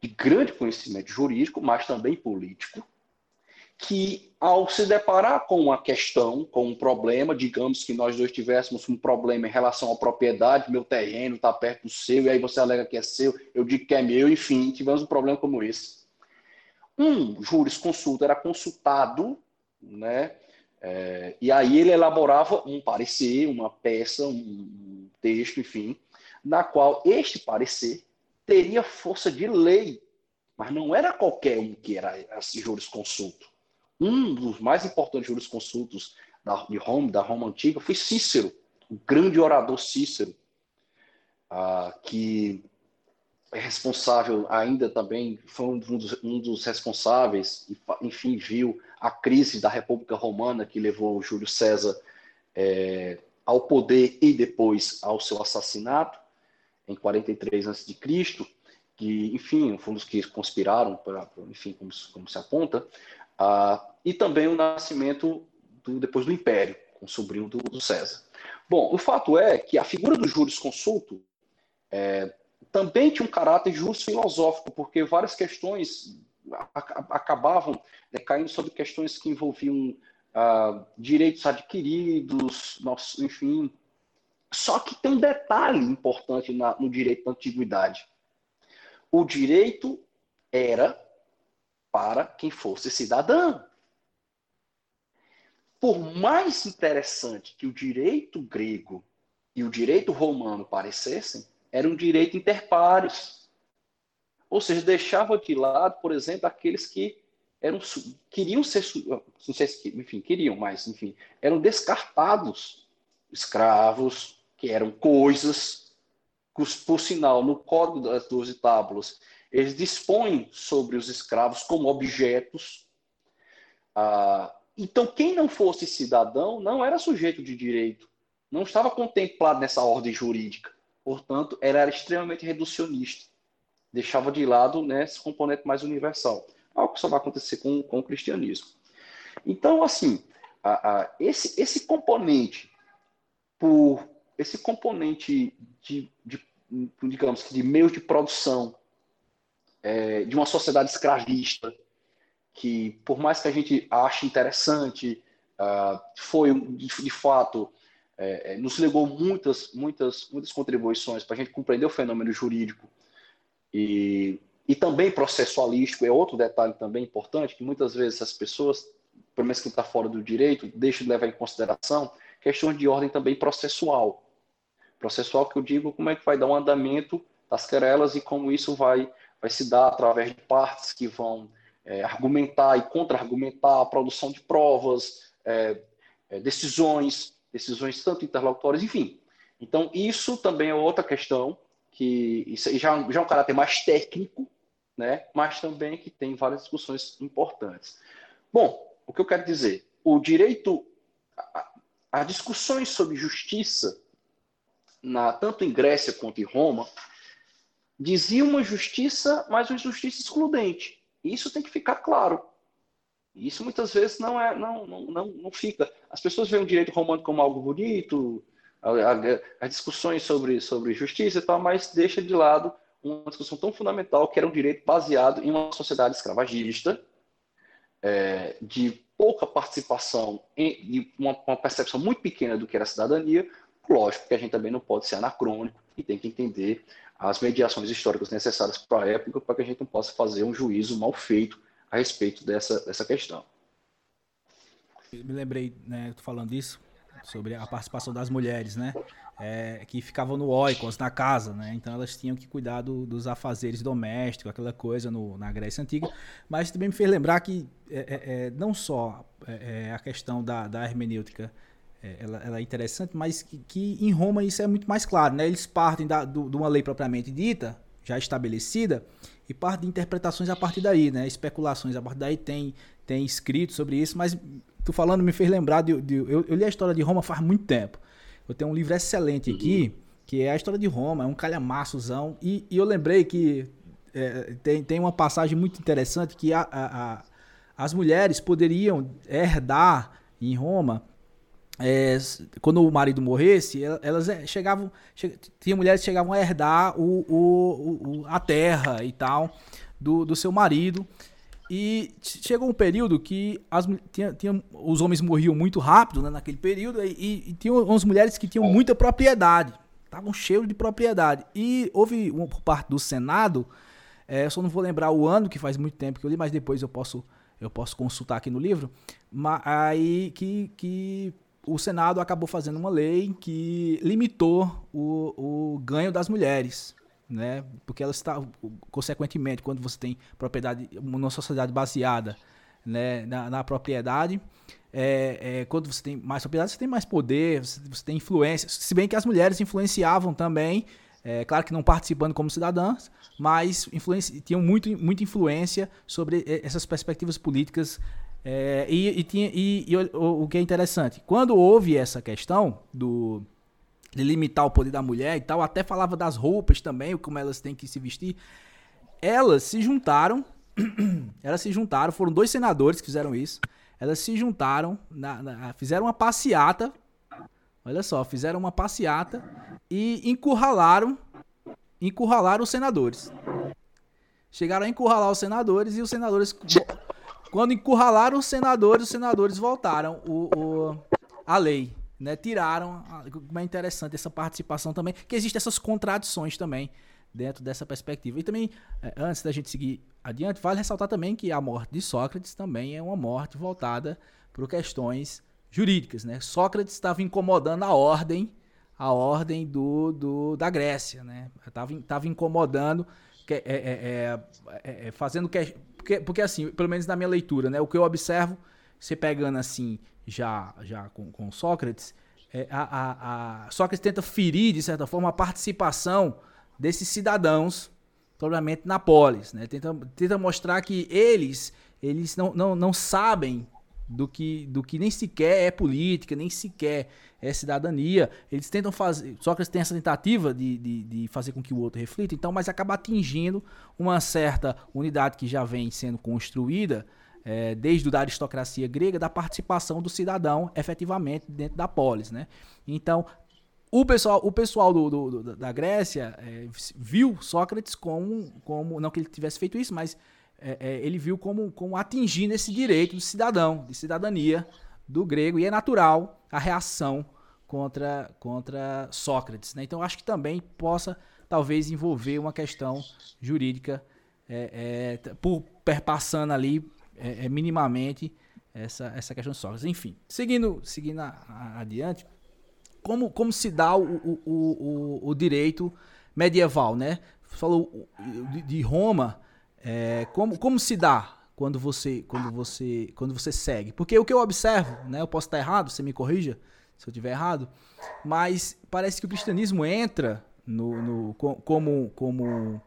de grande conhecimento jurídico, mas também político, que ao se deparar com uma questão, com um problema, digamos que nós dois tivéssemos um problema em relação à propriedade, meu terreno está perto do seu, e aí você alega que é seu, eu digo que é meu, enfim, tivemos um problema como esse. Um jurisconsulto era consultado, né? É, e aí ele elaborava um parecer, uma peça, um texto, enfim, na qual este parecer teria força de lei, mas não era qualquer um que era esse jurisconsulto. Um dos mais importantes jurisconsultos da, de Roma, da Roma antiga, foi Cícero, o grande orador Cícero, ah, que é responsável ainda também, foi um dos, um dos responsáveis, enfim, viu a crise da República Romana que levou Júlio César é, ao poder e depois ao seu assassinato em 43 a.C., que, enfim, foi um dos que conspiraram, pra, enfim, como, como se aponta, uh, e também o nascimento do, depois do Império, com o sobrinho do, do, César. Bom, o fato é que a figura do jurisconsulto é, também tinha um caráter justo filosófico, porque várias questões acabavam né, caindo sobre questões que envolviam uh, direitos adquiridos, enfim, só que tem um detalhe importante na, no direito da antiguidade. O direito era para quem fosse cidadão. Por mais interessante que o direito grego e o direito romano parecessem, era um direito interpares. Ou seja, deixava de lado, por exemplo, aqueles que eram queriam ser, não sei se, enfim, queriam, mas enfim, eram descartados, escravos, que eram coisas, por sinal, no Código das Doze Tábuas, eles dispõem sobre os escravos como objetos. Ah, então, quem não fosse cidadão não era sujeito de direito, não estava contemplado nessa ordem jurídica. Portanto, era, era extremamente reducionista. Deixava de lado né, esse componente mais universal. Algo que só vai acontecer com, com o cristianismo. Então, assim, a, a, esse, esse componente, por esse componente de, de digamos de meios de produção é, de uma sociedade escravista que por mais que a gente ache interessante uh, foi de, de fato é, é, nos legou muitas muitas muitas contribuições para a gente compreender o fenômeno jurídico e, e também processualístico. É outro detalhe também importante que muitas vezes as pessoas pelo menos quem está fora do direito deixa de levar em consideração questões de ordem também processual. Processual que eu digo como é que vai dar um andamento das querelas e como isso vai, vai se dar através de partes que vão é, argumentar e contra-argumentar a produção de provas, é, é, decisões, decisões tanto interlocutórias, enfim. Então, isso também é outra questão, que já, já é um caráter mais técnico, né? mas também que tem várias discussões importantes. Bom, o que eu quero dizer? O direito, as discussões sobre justiça na, tanto em Grécia quanto em Roma, dizia uma justiça, mas uma justiça excludente. Isso tem que ficar claro. Isso muitas vezes não é, não, não, não, não fica. As pessoas veem o direito romano como algo bonito, as discussões sobre, sobre justiça e tal, mas deixa de lado uma discussão tão fundamental que era um direito baseado em uma sociedade escravagista, é, de pouca participação, de uma, uma percepção muito pequena do que era cidadania, Lógico que a gente também não pode ser anacrônico e tem que entender as mediações históricas necessárias para a época para que a gente não possa fazer um juízo mal feito a respeito dessa, dessa questão. Eu me lembrei, né, falando disso, sobre a participação das mulheres, né, é, que ficavam no oikos, na casa, né, então elas tinham que cuidar do, dos afazeres domésticos, aquela coisa no, na Grécia Antiga, mas também me fez lembrar que é, é, é não só é, é, a questão da, da hermenêutica ela, ela, é interessante, mas que, que, em Roma isso é muito mais claro, né? Eles partem da, do, de uma lei propriamente dita, já estabelecida, e partem de interpretações a partir daí, né? Especulações a partir daí tem tem escrito sobre isso, mas tu falando me fez lembrar de, de eu, eu, li a história de Roma faz muito tempo. Eu tenho um livro excelente aqui, uhum. que é a história de Roma, é um calhamaçozão, e, e eu lembrei que é, tem, tem uma passagem muito interessante que a, a, a, as mulheres poderiam herdar em Roma é, quando o marido morresse, elas é, chegavam, che, tinha mulheres que chegavam a herdar o, o, o, a terra e tal do, do seu marido. E chegou um período que as, tinha, tinha, os homens morriam muito rápido né, naquele período e, e, e umas mulheres que tinham muita propriedade, estavam cheios de propriedade. E houve uma por parte do Senado, é, só não vou lembrar o ano, que faz muito tempo que eu li, mas depois eu posso, eu posso consultar aqui no livro, mas, aí que, que o Senado acabou fazendo uma lei que limitou o, o ganho das mulheres né? Porque ela está, consequentemente, quando você tem propriedade, uma sociedade baseada né, na, na propriedade, é, é, quando você tem mais propriedade, você tem mais poder, você, você, tem influência. Se bem que as mulheres influenciavam também, é, claro que não participando como cidadãs, mas tinham muito, muita influência sobre essas perspectivas políticas. É, e, e, tinha, e, e o, o que é interessante, quando houve essa questão do de limitar o poder da mulher e tal, até falava das roupas também, como elas têm que se vestir. Elas se juntaram, elas se juntaram, foram dois senadores que fizeram isso. Elas se juntaram, na, na, fizeram uma passeata, olha só, fizeram uma passeata e encurralaram, encurralaram os senadores. Chegaram a encurralar os senadores e os senadores, quando encurralaram os senadores, os senadores voltaram o, o a lei né, tiraram. É interessante essa participação também, que existem essas contradições também dentro dessa perspectiva. E também, é, antes da gente seguir adiante, vale ressaltar também que a morte de Sócrates também é uma morte voltada por questões jurídicas. Né? Sócrates estava incomodando a ordem, a ordem do, do da Grécia, né? Estava tava incomodando, que, é, é, é, é, fazendo que porque, porque assim, pelo menos na minha leitura, né, o que eu observo, você pegando assim já, já com, com Sócrates, é, a, a, a, Sócrates tenta ferir, de certa forma, a participação desses cidadãos, provavelmente na polis. Né? Tenta, tenta mostrar que eles, eles não, não, não sabem do que, do que nem sequer é política, nem sequer é cidadania. Eles tentam fazer. Sócrates tem essa tentativa de, de, de, fazer com que o outro reflita, então, mas acaba atingindo uma certa unidade que já vem sendo construída é, desde a aristocracia grega, da participação do cidadão efetivamente dentro da polis. Né? Então, o pessoal, o pessoal do, do, do da Grécia é, viu Sócrates como, como, não que ele tivesse feito isso, mas é, é, ele viu como, como atingindo esse direito do cidadão, de cidadania do grego, e é natural a reação contra, contra Sócrates. Né? Então, acho que também possa, talvez, envolver uma questão jurídica é, é, por perpassando ali é, é minimamente essa, essa questão de Sócrates. Enfim, seguindo, seguindo a, a, adiante, como, como se dá o, o, o, o direito medieval, né? Falou de, de Roma, é, como, como se dá quando você, quando você, quando você segue? Porque o que eu observo, né? Eu posso estar errado, você me corrija se eu estiver errado, mas parece que o cristianismo entra no, no como, como,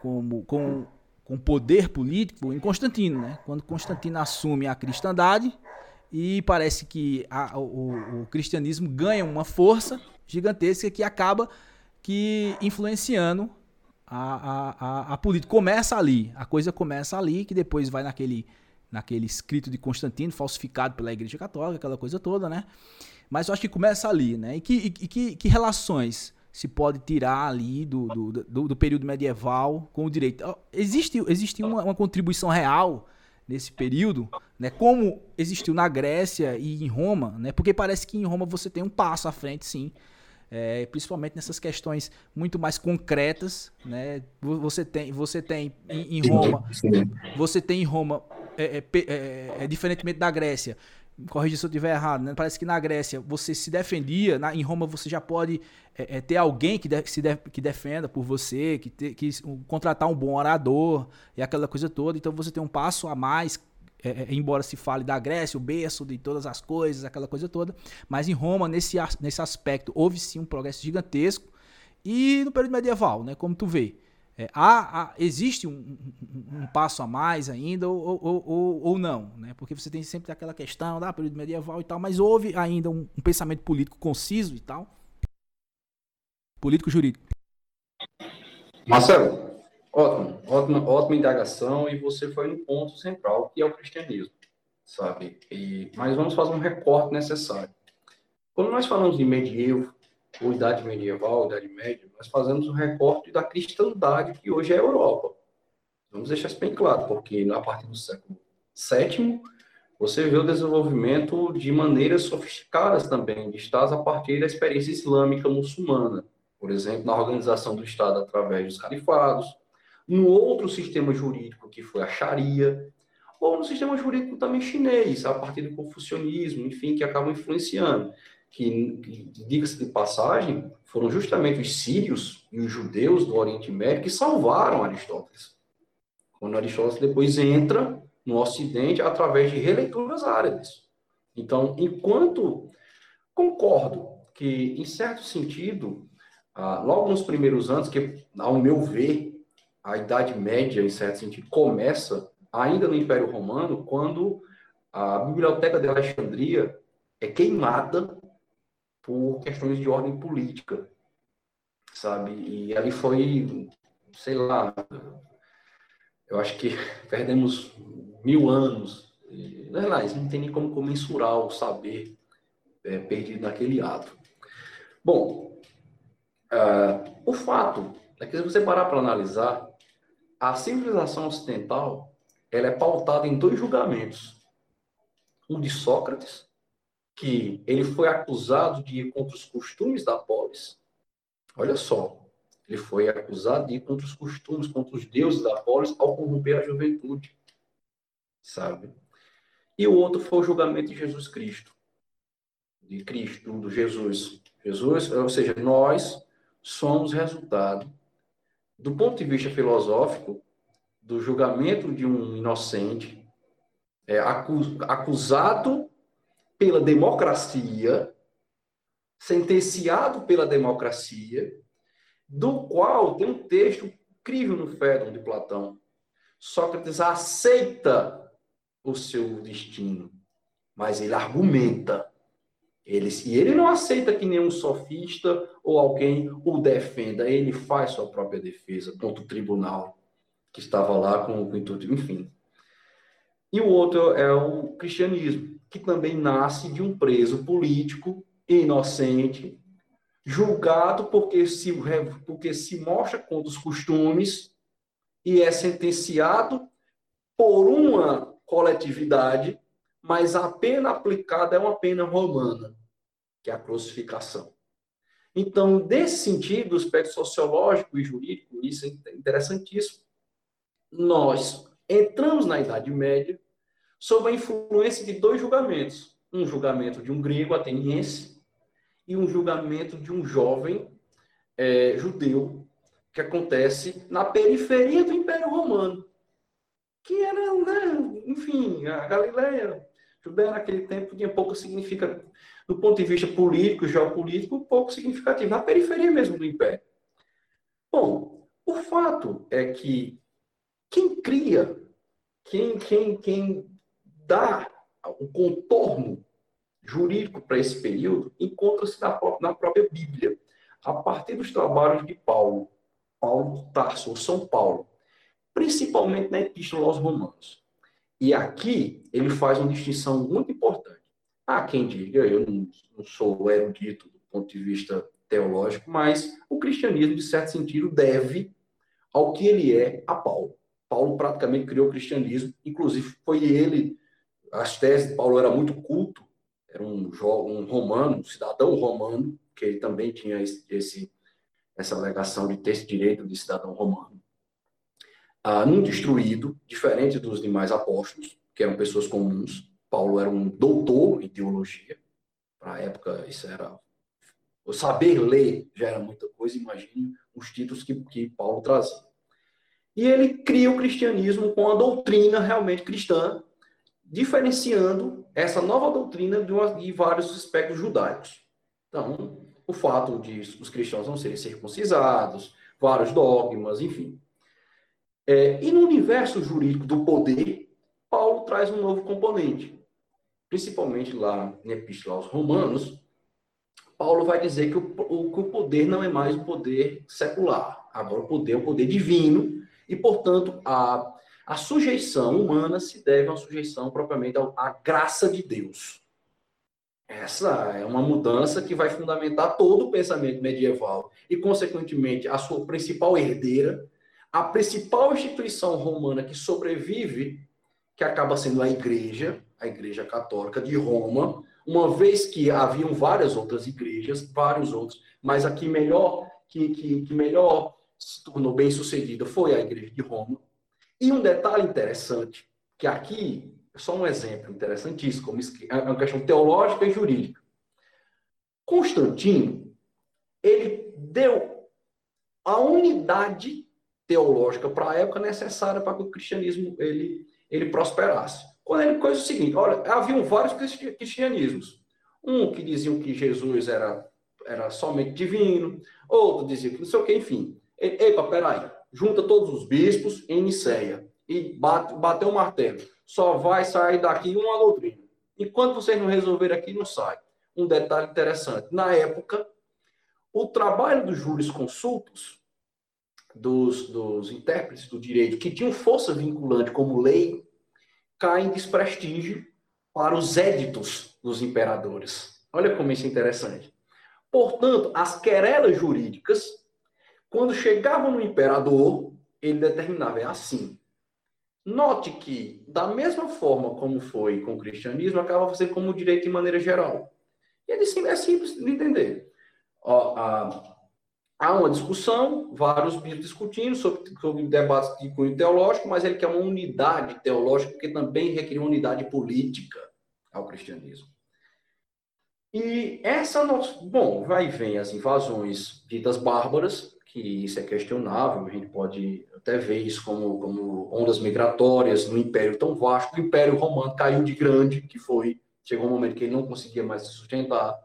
como, como com poder político em Constantino, né? Quando Constantino assume a cristandade e parece que a, o, o, cristianismo ganha uma força gigantesca que acaba que influenciando a, a, a, a política. Começa ali, a coisa começa ali, que depois vai naquele, naquele escrito de Constantino, falsificado pela Igreja Católica, aquela coisa toda, né? Mas eu acho que começa ali, né? E que, e, que, que relações se pode tirar ali do, do, do, do período medieval com o direito. Existe, existe uma, uma, contribuição real nesse período, né? Como existiu na Grécia e em Roma, né? Porque parece que em Roma você tem um passo à frente, sim. É, principalmente nessas questões muito mais concretas, né? Você tem, você tem em, em Roma, você tem em Roma, é, é, é, é diferentemente da Grécia, corrija se eu estiver errado, né? Parece que na Grécia você se defendia, na, em Roma você já pode é, é, ter alguém que, de, se de, que defenda por você, que, te, que um, contratar um bom orador e aquela coisa toda. Então você tem um passo a mais, é, é, embora se fale da Grécia, o berço de todas as coisas, aquela coisa toda. Mas em Roma, nesse, nesse aspecto, houve sim um progresso gigantesco. E no período medieval, né? Como tu vê, É, há, há, existe um, um, um, passo a mais ainda ou, ou, ou, ou, não, né? Porque você tem sempre aquela questão da período medieval e tal, mas houve ainda um, um pensamento político conciso e tal, político jurídico. Marcelo, ótimo, ótima, ótima indagação e você foi no ponto central que é o cristianismo, sabe? E, mas vamos fazer um recorte necessário. Quando nós falamos de medievo, ou idade medieval, idade média, nós fazemos um recorte da cristandade que hoje é a Europa. Vamos deixar isso bem claro, porque a partir do século VII, você vê o desenvolvimento de maneiras sofisticadas também de estados a partir da experiência islâmica muçulmana. Por exemplo, na organização do Estado através dos califados, no outro sistema jurídico que foi a Sharia, ou no sistema jurídico também chinês, a partir do confucionismo, enfim, que acabam influenciando que, diga-se de passagem, foram justamente os sírios e os judeus do Oriente Médio que salvaram Aristóteles. Quando Aristóteles depois entra no Ocidente através de releituras árabes. Então, enquanto concordo que, em certo sentido, ah, logo nos primeiros anos, que, ao meu ver, a Idade Média, em certo sentido, começa ainda no Império Romano, quando a Biblioteca de Alexandria é queimada por questões de ordem política, sabe? E ali foi, sei lá, eu acho que perdemos mil anos. Não é lá, não tem nem como mensurar o saber é, perdido naquele ato. Bom, uh, o fato é que se você parar para analisar, a civilização ocidental ela é pautada em dois julgamentos. Um de Sócrates que ele foi acusado de ir contra os costumes da polis. Olha só, ele foi acusado de ir contra os costumes, contra os deuses da polis ao corromper a juventude, sabe? E o outro foi o julgamento de Jesus Cristo, de Cristo, do Jesus. Jesus, ou seja, nós somos resultado, do ponto de vista filosófico, do julgamento de um inocente, é, acusado pela democracia, sentenciado pela democracia, do qual tem um texto incrível no Fédon de Platão. Sócrates aceita o seu destino, mas ele argumenta. Ele, e ele não aceita que nenhum sofista ou alguém o defenda, ele faz sua própria defesa contra o tribunal que estava lá com o intuito, enfim. E o outro é o cristianismo que também nasce de um preso político inocente, julgado porque se, porque se mostra contra os costumes e é sentenciado por uma coletividade, mas a pena aplicada é uma pena romana, que é a crucificação. Então, desse sentido, o aspecto sociológico e jurídico, isso é interessantíssimo. Nós entramos na Idade Média sob a influência de dois julgamentos. Um julgamento de um grego ateniense e um julgamento de um jovem é, judeu que acontece na periferia do Império Romano, que era, né, enfim, a Galileia, Judéia naquele tempo tinha pouco significativo, do ponto de vista político, geopolítico, pouco significativo, na periferia mesmo do Império. Bom, o fato é que quem cria, quem, quem, quem dar o contorno jurídico para esse período encontra-se na, na, própria Bíblia, a partir dos trabalhos de Paulo, Paulo Tarso, ou São Paulo, principalmente na Epístola aos Romanos. E aqui ele faz uma distinção muito importante. Há quem diga, eu não, sou erudito do ponto de vista teológico, mas o cristianismo, de certo sentido, deve ao que ele é a Paulo. Paulo praticamente criou o cristianismo, inclusive foi ele as teses de Paulo era muito culto, era um, um romano, um cidadão romano, que ele também tinha esse essa alegação de ter esse direito de cidadão romano. Ah, instruído, diferente dos demais apóstolos, que eram pessoas comuns. Paulo era um doutor em teologia. Para a época, isso era. O saber ler já era muita coisa, imagine os títulos que, que Paulo trazia. E ele cria o cristianismo com a doutrina realmente cristã, diferenciando essa nova doutrina de, uma, de vários aspectos judaicos. Então, o fato de os cristãos não serem circuncisados, vários dogmas, enfim. É, e no universo jurídico do poder, Paulo traz um novo componente. Principalmente lá na Epístola aos Romanos, Paulo vai dizer que o, o, que o poder não é mais o poder secular. Agora o poder é o poder divino e, portanto, a, a sujeição humana se deve a uma sujeição propriamente à graça de Deus. Essa é uma mudança que vai fundamentar todo o pensamento medieval e, consequentemente, a sua principal herdeira, a principal instituição romana que sobrevive, que acaba sendo a Igreja, a Igreja Católica de Roma, uma vez que haviam várias outras igrejas, vários outros, mas a que melhor, que, que, que melhor se tornou bem sucedida foi a Igreja de Roma. E um detalhe interessante, que aqui só um exemplo interessantíssimo, é uma questão teológica e jurídica. Constantino, ele deu a unidade teológica para a época necessária para que o cristianismo ele, ele prosperasse. Quando ele coisa o seguinte, olha, haviam vários cristianismos. Um que diziam que Jesus era, era somente divino, outro dizia que não sei o que, enfim. Epa, peraí, junta todos os bispos em Niceia e bate, bateu o martelo. Só vai sair daqui uma doutrina. Enquanto vocês não resolverem aqui, não sai. Um detalhe interessante. Na época, o trabalho dos jurisconsultos, dos, dos intérpretes do direito, que tinham força vinculante como lei, cai em desprestígio para os éditos dos imperadores. Olha como isso é interessante. Portanto, as querelas jurídicas, quando chegavam no imperador, ele determinava, é assim. Note que, da mesma forma como foi com o cristianismo, acaba fazendo como o direito de maneira geral. E é, é simples de entender. Ó, a, há uma discussão, vários bispos discutindo sobre, sobre debates de cunho teológico, mas ele quer uma unidade teológica, porque também requer uma unidade política ao cristianismo. E essa, bom, vai e vem as invasões ditas bárbaras, que isso é questionável, a gente pode até ver isso como, como ondas migratórias no império tão vasto. O império romano caiu de grande, que foi, chegou um momento que ele não conseguia mais se sustentar.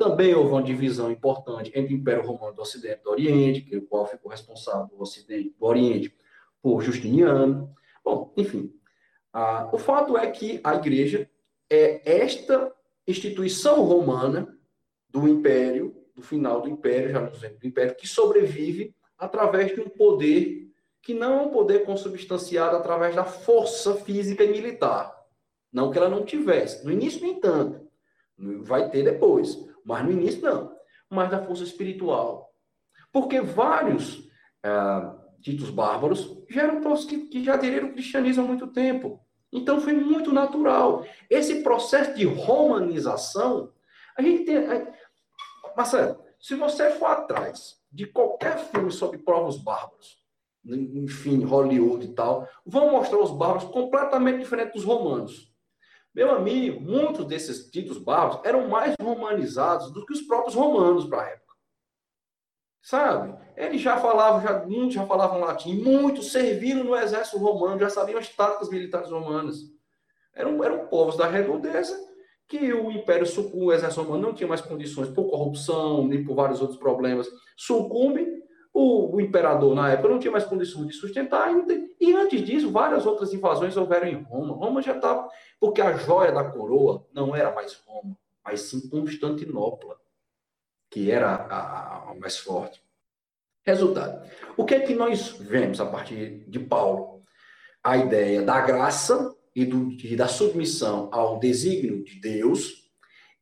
Também houve uma divisão importante entre o Império Romano do Ocidente e do Oriente, que o qual ficou responsável do Ocidente do Oriente por Justiniano. Bom, enfim, ah, o fato é que a Igreja é esta instituição romana do Império do final do Império, já nos do Império, que sobrevive através de um poder que não é um poder consubstanciado através da força física e militar. Não que ela não tivesse. No início, nem tanto. Vai ter depois. Mas no início, não. Mas da força espiritual. Porque vários ah, ditos bárbaros já eram povos que, que já aderiram ao cristianismo há muito tempo. Então foi muito natural. Esse processo de romanização, a gente tem. Marcelo, se você for atrás de qualquer filme sobre povos bárbaros, enfim, Hollywood e tal, vão mostrar os bárbaros completamente diferentes dos romanos. Meu amigo, muitos desses títulos bárbaros eram mais romanizados do que os próprios romanos para a época. Sabe? Eles já falavam, já, muitos já falavam latim, muitos serviram no exército romano, já sabiam as táticas militares romanas. Eram, eram povos da redondeza que o Império sucumbe, o exército romano não tinha mais condições por corrupção, nem por vários outros problemas, sucumbe, o, o imperador na época não tinha mais condições de sustentar, e, e antes disso, várias outras invasões houveram em Roma. Roma já estava, porque a joia da coroa não era mais Roma, mas sim Constantinopla, que era a, a mais forte. Resultado. O que é que nós vemos a partir de Paulo? A ideia da graça e, do, e da submissão ao desígnio de Deus,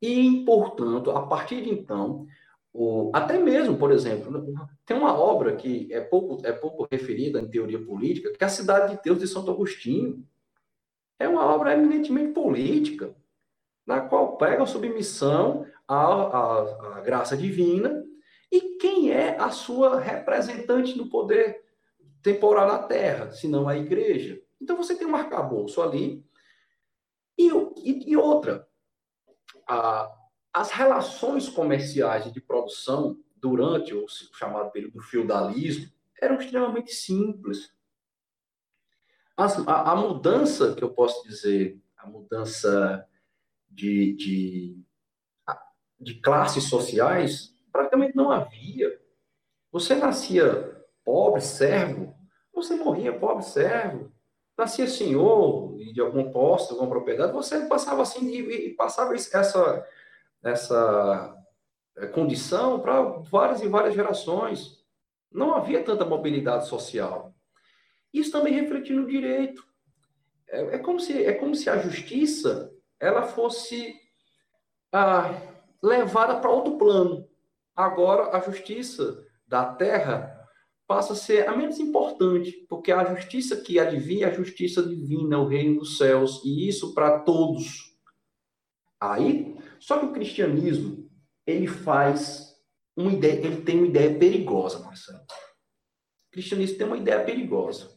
e, portanto, a partir de então, o, até mesmo, por exemplo, tem uma obra que é pouco, é pouco referida em teoria política, que é a Cidade de Deus de Santo Agostinho. É uma obra eminentemente política, na qual prega a submissão à, à, à graça divina e quem é a sua representante no poder temporal na Terra, se não a igreja. Então você tem um arcabouço ali. E, e, e outra, a, as relações comerciais de produção durante o chamado período do feudalismo eram extremamente simples. As, a, a, mudança que eu posso dizer, a mudança de, de, de classes sociais, praticamente não havia. Você nascia pobre, servo, Você morria pobre servo, nascia senhor de algum posto, alguma propriedade, você passava assim e, e passava essa, essa é, condição para várias e várias gerações. Não havia tanta mobilidade social. Isso também refletiu no direito. É, é, como, se, é como se a justiça ela fosse ah, levada para outro plano. Agora, a justiça da terra passa a ser a menos importante, porque a justiça que adivinha é a justiça divina, o reino dos céus, e isso para todos. Aí, só que o cristianismo, ele faz uma ideia, ele tem uma ideia perigosa, Marcelo. O cristianismo tem uma ideia perigosa,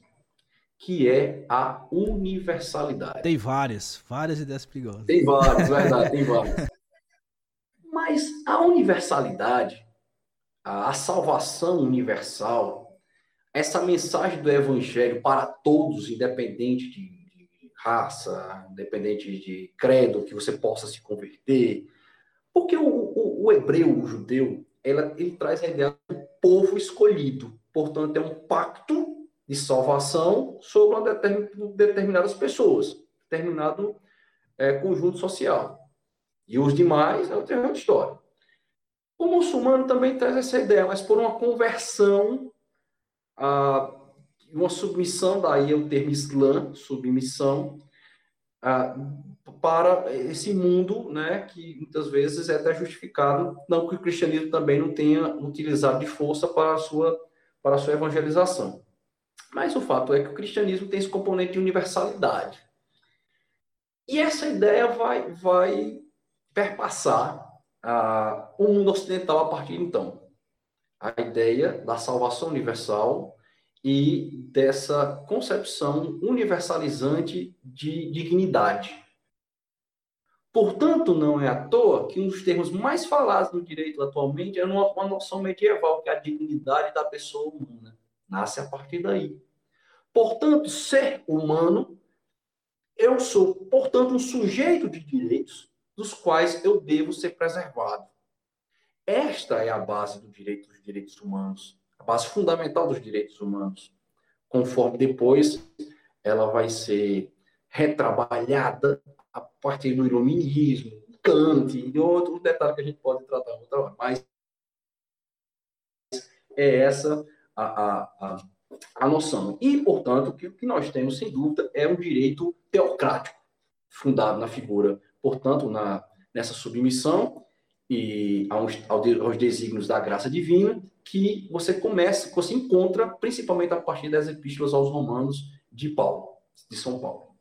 que é a universalidade. Tem várias, várias ideias perigosas. Tem várias, verdade, tem várias. Mas a universalidade, a salvação universal, essa mensagem do evangelho para todos, independente de, raça, independente de credo, que você possa se converter. Porque o, o, o hebreu, o judeu, ela, ele traz a ideia do povo escolhido. Portanto, é um pacto de salvação sobre uma determinadas pessoas, determinado é, conjunto social. E os demais é outra história. O muçulmano também traz essa ideia, mas por uma conversão, a, uma submissão, daí é o termo Islã, submissão, a, para esse mundo, né, que muitas vezes é até justificado, não que o cristianismo também não tenha utilizado de força para a sua, para a sua evangelização. Mas o fato é que o cristianismo tem esse componente de universalidade. E essa ideia vai, vai perpassar ah, o mundo ocidental a partir de então. A ideia da salvação universal e dessa concepção universalizante de dignidade. Portanto, não é à toa que um dos termos mais falados no direito atualmente é uma, noção medieval, que é a dignidade da pessoa humana. Nasce a partir daí. Portanto, ser humano, eu sou, portanto, um sujeito de direitos dos quais eu devo ser preservado. Esta é a base do direito dos direitos humanos, a base fundamental dos direitos humanos. Conforme depois ela vai ser retrabalhada a partir do iluminismo, Kant e outros detalhes que a gente pode tratar outra hora. Mas é essa a, a, a, a noção. E, portanto, o que nós temos, sem dúvida, é um direito teocrático, fundado na figura portanto, na, nessa submissão e aos, aos desígnios da graça divina, que você começa, que você encontra principalmente a partir das epístolas aos romanos de Paulo, de São Paulo.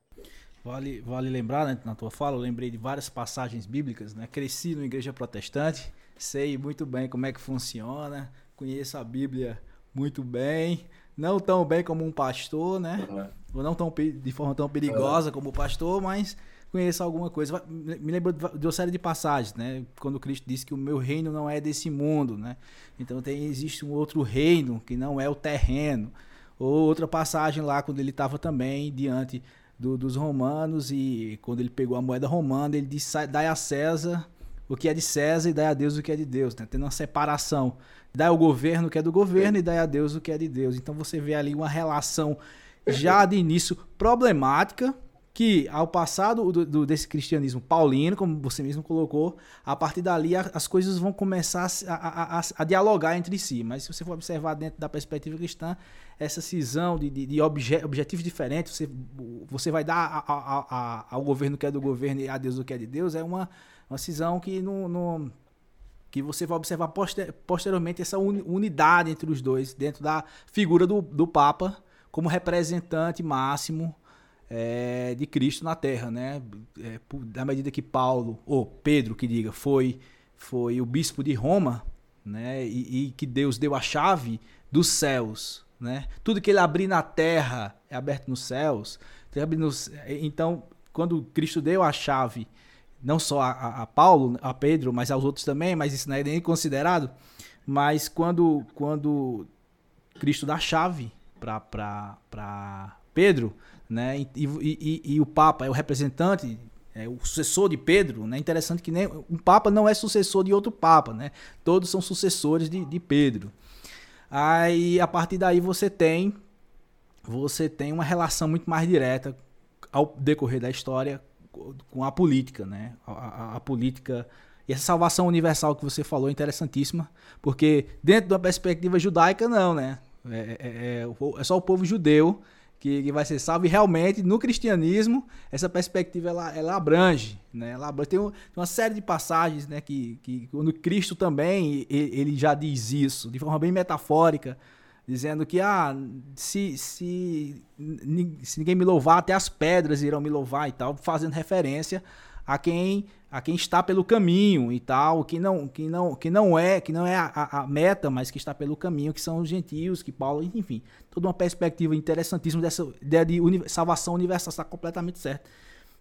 Vale, vale lembrar, né, na tua fala, eu lembrei de várias passagens bíblicas, né? Cresci na igreja protestante, sei muito bem como é que funciona, conheço a Bíblia muito bem, não tão bem como um pastor, né? Uhum. Ou não tão de forma tão perigosa uhum. como o pastor, mas conheça alguma coisa. Me lembro de uma série de passagens, né? Quando Cristo disse que o meu reino não é desse mundo, né? Então tem, existe um outro reino que não é o terreno. Ou outra passagem lá quando ele estava também diante do, dos romanos e quando ele pegou a moeda romana, ele disse: dai a César o que é de César e dai a Deus o que é de Deus, né? Tendo uma separação. Dai ao governo o que é do governo e dai a Deus o que é de Deus. Então você vê ali uma relação já de início problemática, que ao passado do, do, desse cristianismo paulino, como você mesmo colocou, a partir dali a, as coisas vão começar a, a, a, dialogar entre si. Mas se você for observar dentro da perspectiva cristã, essa cisão de, de, de obje, objetivos diferentes, você, você vai dar ao governo que é do governo e a Deus o que é de Deus, é uma, uma cisão que não, não que você vai observar poster, posteriormente essa unidade entre os dois, dentro da figura do, do Papa como representante máximo é, de Cristo na Terra, né? É, da medida que Paulo, ou Pedro, que diga, foi, foi o bispo de Roma, né? E, e, que Deus deu a chave dos céus, né? Tudo que ele abrir na terra é aberto nos céus. Então, quando Cristo deu a chave, não só a, a Paulo, a Pedro, mas aos outros também, mas isso não é nem considerado. Mas quando, quando Cristo dá a chave para Pedro, né? E, e, e, e, o Papa é o representante, é o sucessor de Pedro, né? Interessante que nem um Papa não é sucessor de outro Papa, né? Todos são sucessores de, de Pedro. Aí a partir daí você tem você tem uma relação muito mais direta ao decorrer da história com a política, né? A, a, a, política e essa salvação universal que você falou é interessantíssima, porque dentro da perspectiva judaica não, né? É, é, é, é só o povo judeu que, que, vai ser salvo e realmente no cristianismo essa perspectiva ela, ela abrange, né? Ela abrange. Tem, um, tem, uma série de passagens, né? Que, que quando Cristo também ele, já diz isso de forma bem metafórica dizendo que ah, se, se, se ninguém me louvar, até as pedras irão me louvar e tal, fazendo referência a quem a quem está pelo caminho e tal, que não que não que não é que não é a, a, meta, mas que está pelo caminho, que são os gentios, que Paulo, enfim, toda uma perspectiva interessantíssima dessa ideia de uni, salvação universal está completamente certo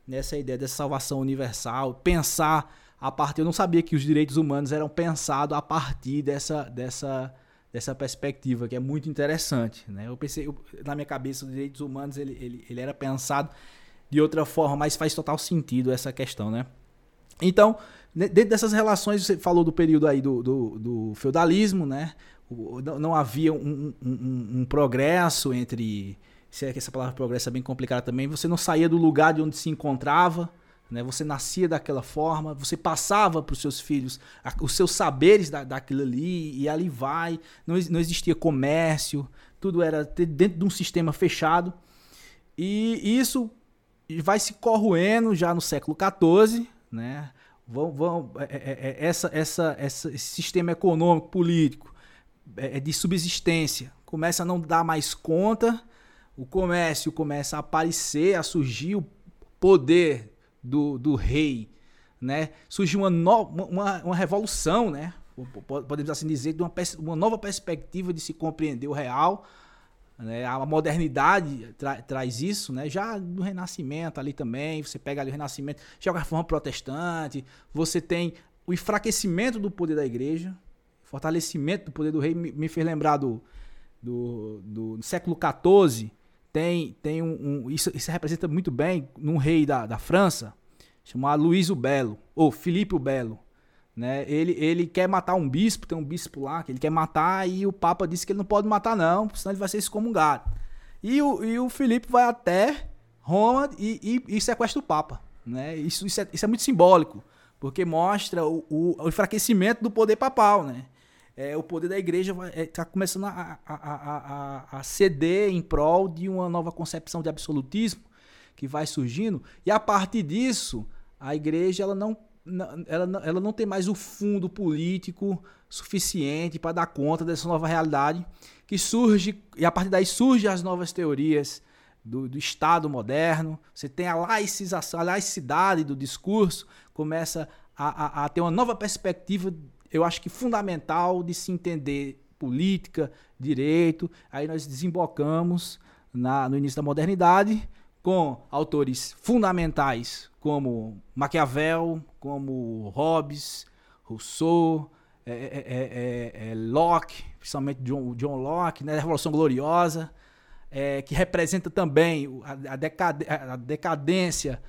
nessa ideia dessa salvação universal, pensar a partir, eu não sabia que os direitos humanos eram pensados a partir dessa dessa dessa perspectiva, que é muito interessante. Né? Eu pensei, eu, na minha cabeça, os direitos humanos ele, ele, ele era pensado de outra forma, mas faz total sentido essa questão. Né? Então, dentro dessas relações, você falou do período aí do, do, do feudalismo, né? não, havia um, um, um, progresso entre. Se é que essa palavra progresso é bem complicada também, você não saía do lugar de onde se encontrava. Né? Você nascia daquela forma, você passava para os seus filhos os seus saberes da, daquilo ali, e ali vai. Não, não existia comércio, tudo era dentro de um sistema fechado. E isso vai se corroendo já no século XIV, né? Vão, vão, é, é, é, essa, essa, essa, esse sistema econômico, político, é, é de subsistência, começa a não dar mais conta, o comércio começa a aparecer, a surgir, o poder do, do rei, né? Surge uma, no, uma, uma revolução, né? Podemos assim dizer, de uma, uma nova perspectiva de se compreender o real. Né? A modernidade tra, traz isso, né? Já no Renascimento ali também, você pega ali o Renascimento, já a reforma protestante, você tem o enfraquecimento do poder da igreja, fortalecimento do poder do rei, me, me fez lembrar do, do, do, do século XIV, tem, tem um, um isso, isso representa muito bem num rei da, da França, chamado Luís o Belo, ou Filipe o Belo. Né? Ele, ele quer matar um bispo, tem um bispo lá que ele quer matar e o Papa disse que ele não pode matar não, senão ele vai ser excomungado. E o, e o Filipe vai até Roma e, e, e sequestra o Papa. Né? Isso, isso, é, isso é muito simbólico, porque mostra o, o, o enfraquecimento do poder papal. Né? é, o poder da igreja está é, começando a, a, a, a, ceder em prol de uma nova concepção de absolutismo que vai surgindo. E a partir disso, a igreja ela não, ela, ela não tem mais o fundo político suficiente para dar conta dessa nova realidade que surge, e a partir daí surgem as novas teorias do, do Estado moderno. Você tem a laicização, a laicidade do discurso, começa a, a, a ter uma nova perspectiva eu acho que fundamental de se entender política, direito. Aí nós desembocamos na, no início da modernidade com autores fundamentais como Maquiavel, como Hobbes, Rousseau, é, é, é, Locke, principalmente John, John Locke, né, Revolução Gloriosa, que representa também a, a decadência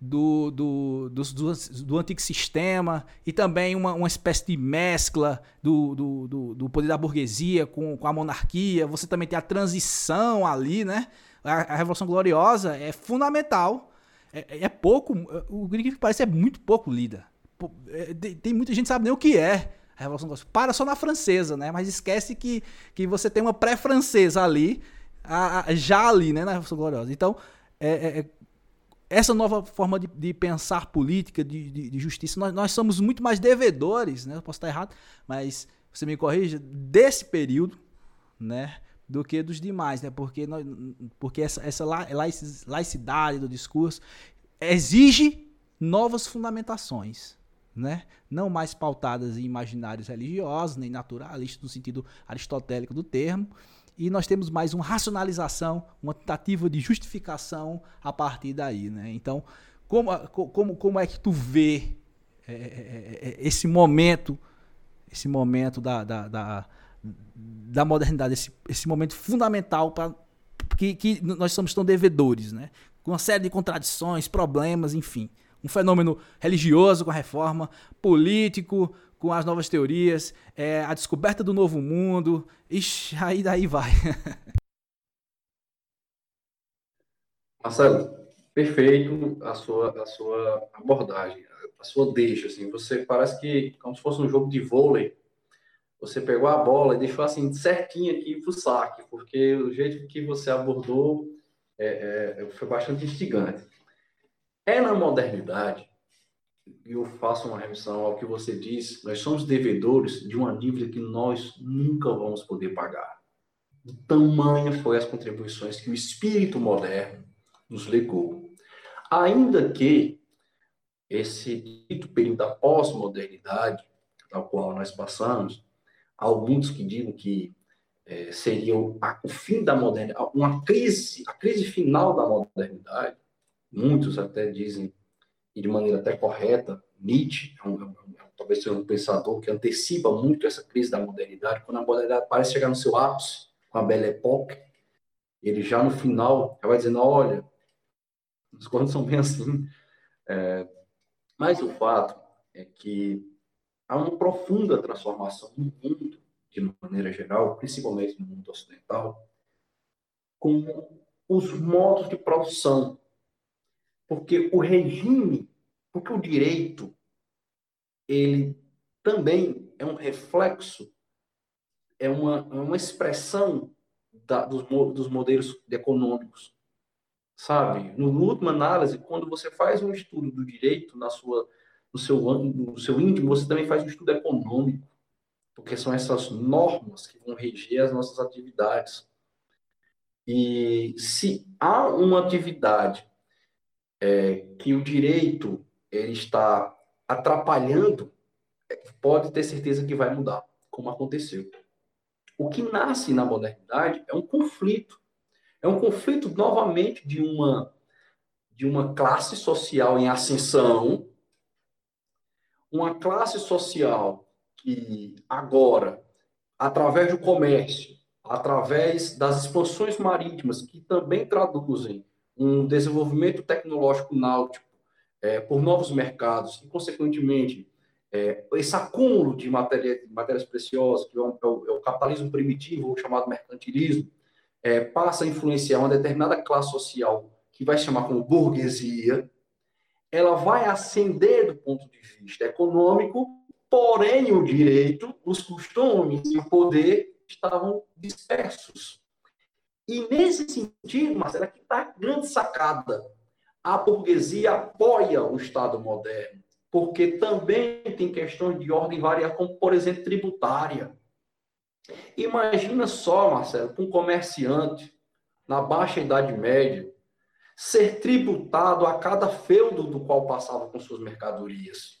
do, do, do, do, do, antigo sistema e também uma, uma espécie de mescla do, do, do, do poder da burguesia com, com a monarquia. Você também tem a transição ali, né? A, a Revolução Gloriosa é fundamental. É, é pouco. O que parece é muito pouco lida. É, tem muita gente que sabe nem o que é a Revolução Gloriosa. Para só na francesa, né? Mas esquece que, que você tem uma pré-francesa ali, a, a, já ali, né? Na Revolução Gloriosa. Então, é, é essa nova forma de, de pensar política, de, de, de justiça, nós, nós, somos muito mais devedores, né? Eu posso estar errado, mas você me corrija, desse período, né? Do que dos demais, né? Porque, nós, porque essa, essa laicidade do discurso exige novas fundamentações, né? Não mais pautadas em imaginários religiosos, nem naturalistas, no sentido aristotélico do termo, e nós temos mais uma racionalização, uma tentativa de justificação a partir daí. Né? Então, como, como, como é que tu vê é, é, é, é, esse momento, esse momento da, da, da, da modernidade, esse, esse momento fundamental para que, que nós somos tão devedores, né? com uma série de contradições, problemas, enfim. Um fenômeno religioso com a reforma, político, com as novas teorias, é, a descoberta do novo mundo. Ixi, aí daí vai. Marcelo, perfeito a sua, a sua abordagem, a sua deixa, assim, você parece que, como se fosse um jogo de vôlei, você pegou a bola e deixou assim certinho aqui pro saque, porque o jeito que você abordou é, é, foi bastante instigante. É na modernidade, e eu faço uma remissão ao que você disse, nós somos devedores de uma dívida que nós nunca vamos poder pagar. O tamanho foi as contribuições que o espírito moderno nos legou. Ainda que esse período da pós-modernidade, ao qual nós passamos, alguns que digam que é, seria o, a, o, fim da modernidade, uma crise, a crise final da modernidade. Muitos até dizem, e de maneira até correta, Nietzsche, é um, é um, talvez seja um pensador que antecipa muito essa crise da modernidade, quando a modernidade parece chegar no seu ápice, com a Belle Époque, ele já no final já vai dizendo, olha, as coisas são bem assim. É, mas o fato é que há uma profunda transformação no mundo, de maneira geral, principalmente no mundo ocidental, com os modos de produção. Porque o regime, porque o direito, ele também é um reflexo, é uma, é uma expressão da, dos, dos modelos econômicos sabe? No, última análise, quando você faz um estudo do direito na sua, no, seu, no seu íntimo, você também faz um estudo econômico, porque são essas normas que vão reger as nossas atividades. E se há uma atividade é, que o direito ele está atrapalhando, pode ter certeza que vai mudar, como aconteceu. O que nasce na modernidade é um conflito é um conflito novamente de uma de uma classe social em ascensão, uma classe social que agora, através do comércio, através das expansões marítimas, que também traduzem um desenvolvimento tecnológico náutico é, por novos mercados e, consequentemente, é, esse acúmulo de matéria, matérias preciosas, que é o, é o capitalismo primitivo, chamado mercantilismo, é, passa a influenciar uma determinada classe social, que vai chamar como burguesia, ela vai ascender do ponto de vista econômico, porém o direito, os costumes e o poder estavam dispersos. E nesse sentido, Marcelo, aqui está a grande sacada. A burguesia apoia o Estado moderno, porque também tem questões de ordem variável, como, por exemplo, tributária. Imagina só, Marcelo, um comerciante na baixa idade média ser tributado a cada feudo do qual passava com suas mercadorias.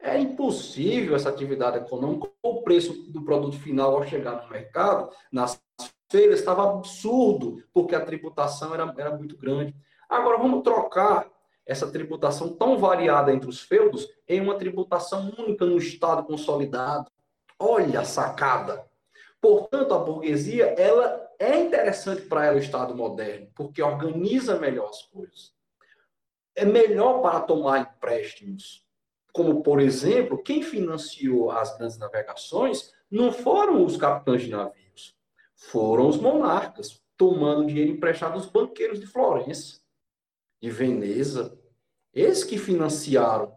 É impossível essa atividade econômica, o preço do produto final ao chegar no mercado, nas feiras, estava absurdo, porque a tributação era, era muito grande. Agora vamos trocar essa tributação tão variada entre os feudos em uma tributação única no Estado consolidado. Olha a sacada! Portanto, a burguesia ela é interessante para ela o Estado moderno, porque organiza melhor as coisas. É melhor para tomar empréstimos. Como, por exemplo, quem financiou as grandes navegações não foram os capitães de navios, foram os monarcas, tomando dinheiro emprestado dos banqueiros de Florença, de Veneza. Eles que financiaram.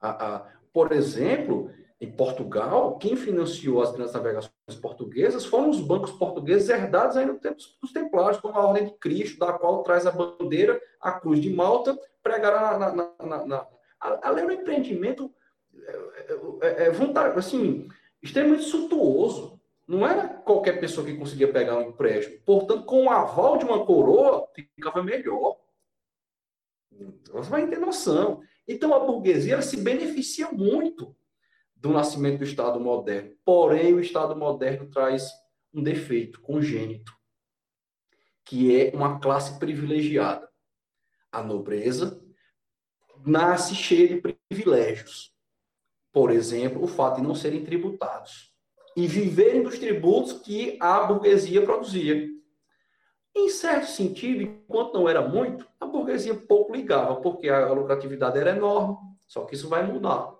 A, a, por exemplo, em Portugal, quem financiou as grandes navegações portuguesas foram os bancos portugueses herdados ainda tempo dos templários, como a Ordem de Cristo, da qual traz a bandeira, a cruz de Malta, pregará na... na, na, na empreendimento, é, é, é vontade, assim, extremamente suntuoso. Não era qualquer pessoa que conseguia pegar um empréstimo. Portanto, com o aval de uma coroa, ficava melhor. Você vai ter noção. Então, a burguesia se beneficia muito do nascimento do Estado moderno. Porém, o Estado moderno traz um defeito congênito, que é uma classe privilegiada. A nobreza nasce cheia de privilégios. Por exemplo, o fato de não serem tributados e viverem dos tributos que a burguesia produzia. Em certo sentido, enquanto não era muito, a burguesia pouco ligava, porque a lucratividade era enorme. Só que isso vai mudar.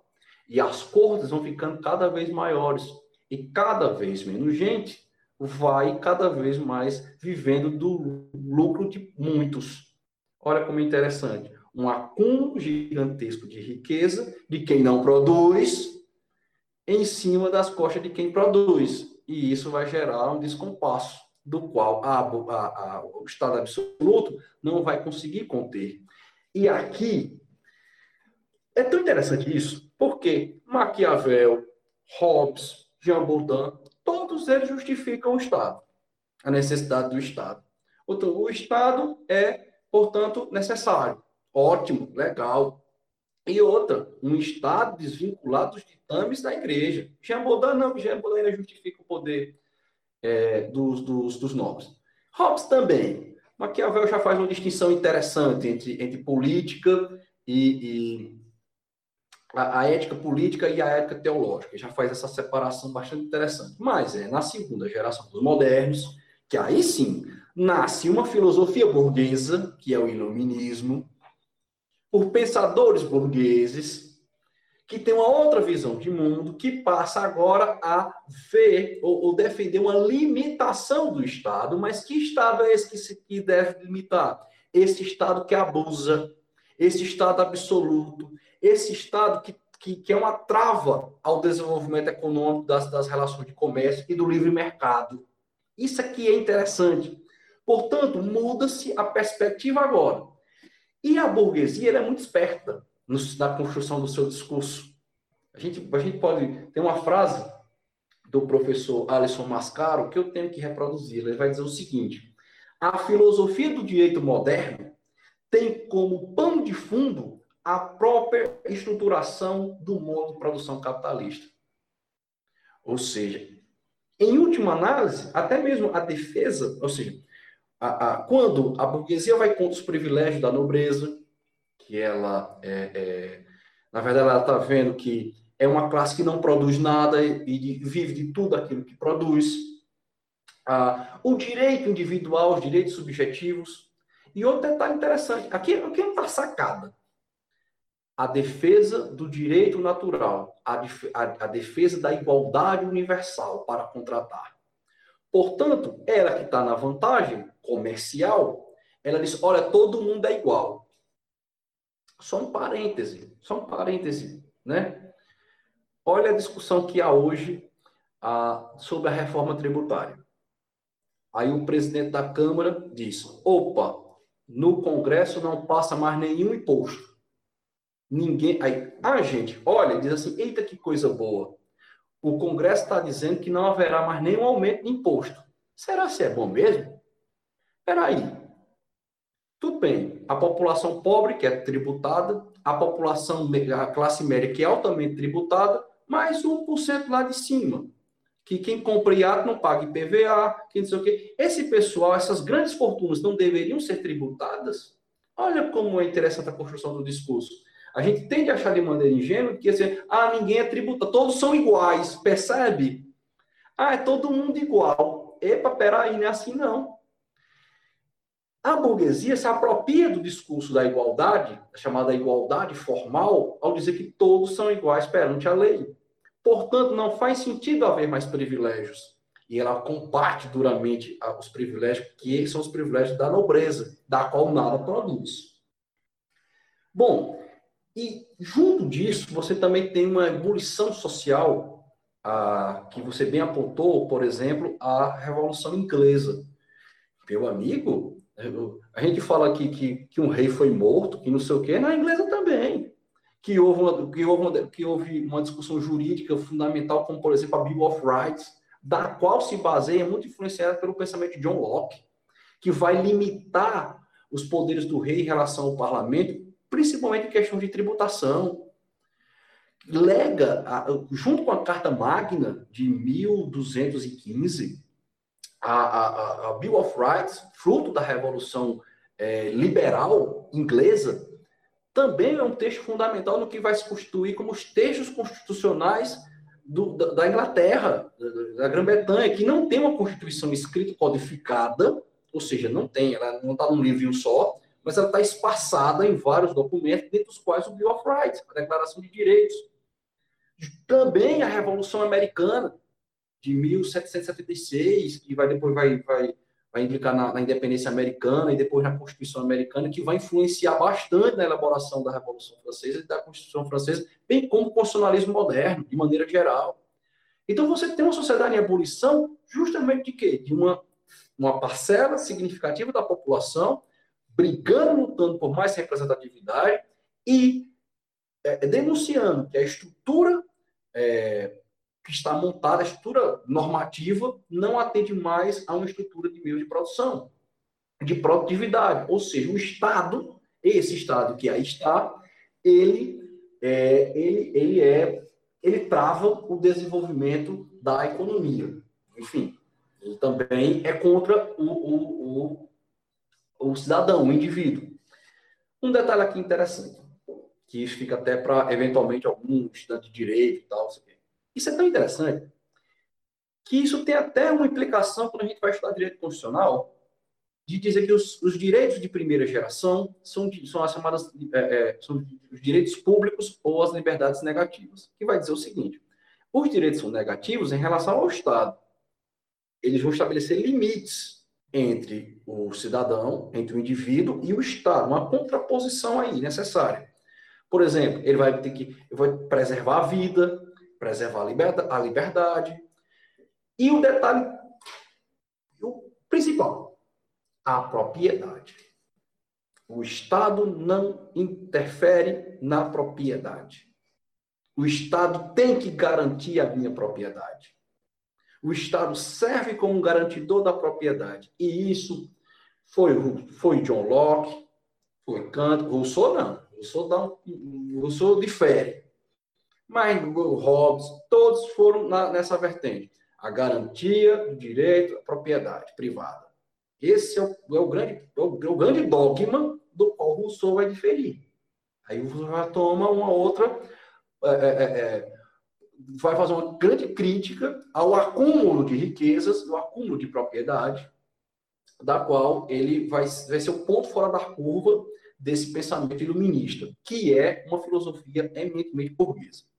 E as cortes vão ficando cada vez maiores. E cada vez menos gente vai cada vez mais vivendo do lucro de muitos. Olha como é interessante. Um acúmulo gigantesco de riqueza de quem não produz em cima das costas de quem produz. E isso vai gerar um descompasso, do qual a, a, a, o Estado absoluto não vai conseguir conter. E aqui é tão interessante isso, porque Maquiavel, Hobbes, Jean Baudin, todos eles justificam o Estado, a necessidade do Estado. O Estado é, portanto, necessário. Ótimo, legal. E outra, um Estado desvinculado dos ditames da igreja. Jean Baudin não, Jean Baudin justifica o poder é, dos, dos, dos nobres. Hobbes também. Maquiavel já faz uma distinção interessante entre, entre política e, e a, a, ética política e a ética teológica. Já faz essa separação bastante interessante. Mas é na segunda geração dos modernos que aí sim nasce uma filosofia burguesa, que é o iluminismo, por pensadores burgueses que tem uma outra visão de mundo, que passa agora a ver ou, ou, defender uma limitação do Estado. Mas que Estado é esse que, se, que deve limitar? Esse Estado que abusa, esse Estado absoluto, esse Estado que, que, que é uma trava ao desenvolvimento econômico das, das relações de comércio e do livre mercado. Isso aqui é interessante. Portanto, muda-se a perspectiva agora. E a burguesia é muito esperta na construção do seu discurso. A gente, a gente pode. Tem uma frase do professor Alisson Mascaro que eu tenho que reproduzir. Ele vai dizer o seguinte: a filosofia do direito moderno tem como pano de fundo a própria estruturação do modo de produção capitalista. Ou seja, em última análise, até mesmo a defesa, ou seja, a, a, quando a burguesia vai contra os privilégios da nobreza, que ela, é, é, na verdade, ela está vendo que é uma classe que não produz nada e vive de tudo aquilo que produz. O direito individual, os direitos subjetivos. E outro detalhe interessante, aqui, aqui não está sacada. A defesa do direito natural, a, a, a defesa da igualdade universal para contratar. Portanto, ela que está na vantagem comercial, ela diz: olha, todo mundo é igual. Só um parêntese, só um parêntese, né? Olha a discussão que há hoje ah, sobre a reforma tributária. Aí o presidente da Câmara diz: opa, no Congresso não passa mais nenhum imposto. Ninguém. Aí, ah, gente, olha, diz assim: eita, que coisa boa. O Congresso está dizendo que não haverá mais nenhum aumento de imposto. Será que é bom mesmo? Espera aí. Tudo bem, a população pobre, que é tributada, a população, a classe média, que é altamente tributada, mais 1% lá de cima. Que quem compra iate não paga IPVA, quem não sei o quê. Esse pessoal, essas grandes fortunas não deveriam ser tributadas? Olha como é interessante a construção do discurso. A gente tende a achar de maneira ingênua que assim, ah, ninguém é tributado, todos são iguais, percebe? Ah, é todo mundo igual. Epa, peraí, não é assim não. A burguesia se apropria do discurso da igualdade, chamada igualdade formal, ao dizer que todos são iguais perante a lei. Portanto, não faz sentido haver mais privilégios. E ela combate duramente os privilégios, que são os privilégios da nobreza, da qual nada produz. Bom, e junto disso, você também tem uma ebulição social, ah, que você bem apontou, por exemplo, a Revolução Inglesa. Meu amigo, a gente fala aqui que, que um rei foi morto, que não sei o quê, na inglesa também. Que houve, uma, que, houve uma, que houve uma discussão jurídica fundamental, como, por exemplo, a Bill of Rights, da qual se baseia, muito influenciada pelo pensamento de John Locke, que vai limitar os poderes do rei em relação ao parlamento, principalmente em questão de tributação. Lega, junto com a Carta Magna de 1215, a, a, a Bill of Rights, fruto da Revolução é, Liberal inglesa, também é um texto fundamental no que vai se constituir como os textos constitucionais do, da, da, Inglaterra, da, da Grã-Bretanha, que não tem uma Constituição escrita codificada, ou seja, não tem, ela não está num livrinho só, mas ela está espaçada em vários documentos, dentre os quais o Bill of Rights, a Declaração de Direitos. Também a Revolução Americana, de 1776, que vai depois vai, vai, vai implicar na, na, independência americana e depois na Constituição americana, que vai influenciar bastante na elaboração da Revolução Francesa e da Constituição Francesa, bem como o constitucionalismo moderno, de maneira geral. Então você tem uma sociedade em ebulição justamente de quê? De uma, uma parcela significativa da população brigando, lutando por mais representatividade e é, denunciando que a estrutura é, que está montada, a estrutura normativa, não atende mais a uma estrutura de meio de produção, de produtividade. Ou seja, o Estado, esse Estado que aí está, ele é, ele, ele é ele trava o desenvolvimento da economia. Enfim, ele também é contra o, o, o, o cidadão, o indivíduo. Um detalhe aqui interessante, que isso fica até para, eventualmente, algum estudante de direito e tal, isso é tão interessante que isso tem até uma implicação quando a gente vai estudar direito constitucional, de dizer que os, os direitos de primeira geração são, são as chamadas é, é, são os direitos públicos ou as liberdades negativas, que vai dizer o seguinte: os direitos são negativos em relação ao Estado. Eles vão estabelecer limites entre o cidadão, entre o indivíduo e o Estado, uma contraposição aí necessária. Por exemplo, ele vai ter que vai preservar a vida, preservar a liberdade. E o detalhe, o principal, a propriedade. O Estado não interfere na propriedade. O Estado tem que garantir a minha propriedade. O Estado serve como garantidor da propriedade. E isso foi, foi John Locke, foi Kant, Rousseau não. Rousseau, dá um, Rousseau difere mas Hobbes, todos foram na, nessa vertente. A garantia do direito à propriedade privada. Esse é o, é o grande, é o, é o, grande dogma do qual Rousseau vai diferir. Aí você já toma uma outra. É, é, é, vai fazer uma grande crítica ao acúmulo de riquezas, ao acúmulo de propriedade, da qual ele vai, vai ser o ponto fora da curva desse pensamento iluminista, que é uma filosofia eminentemente burguesa.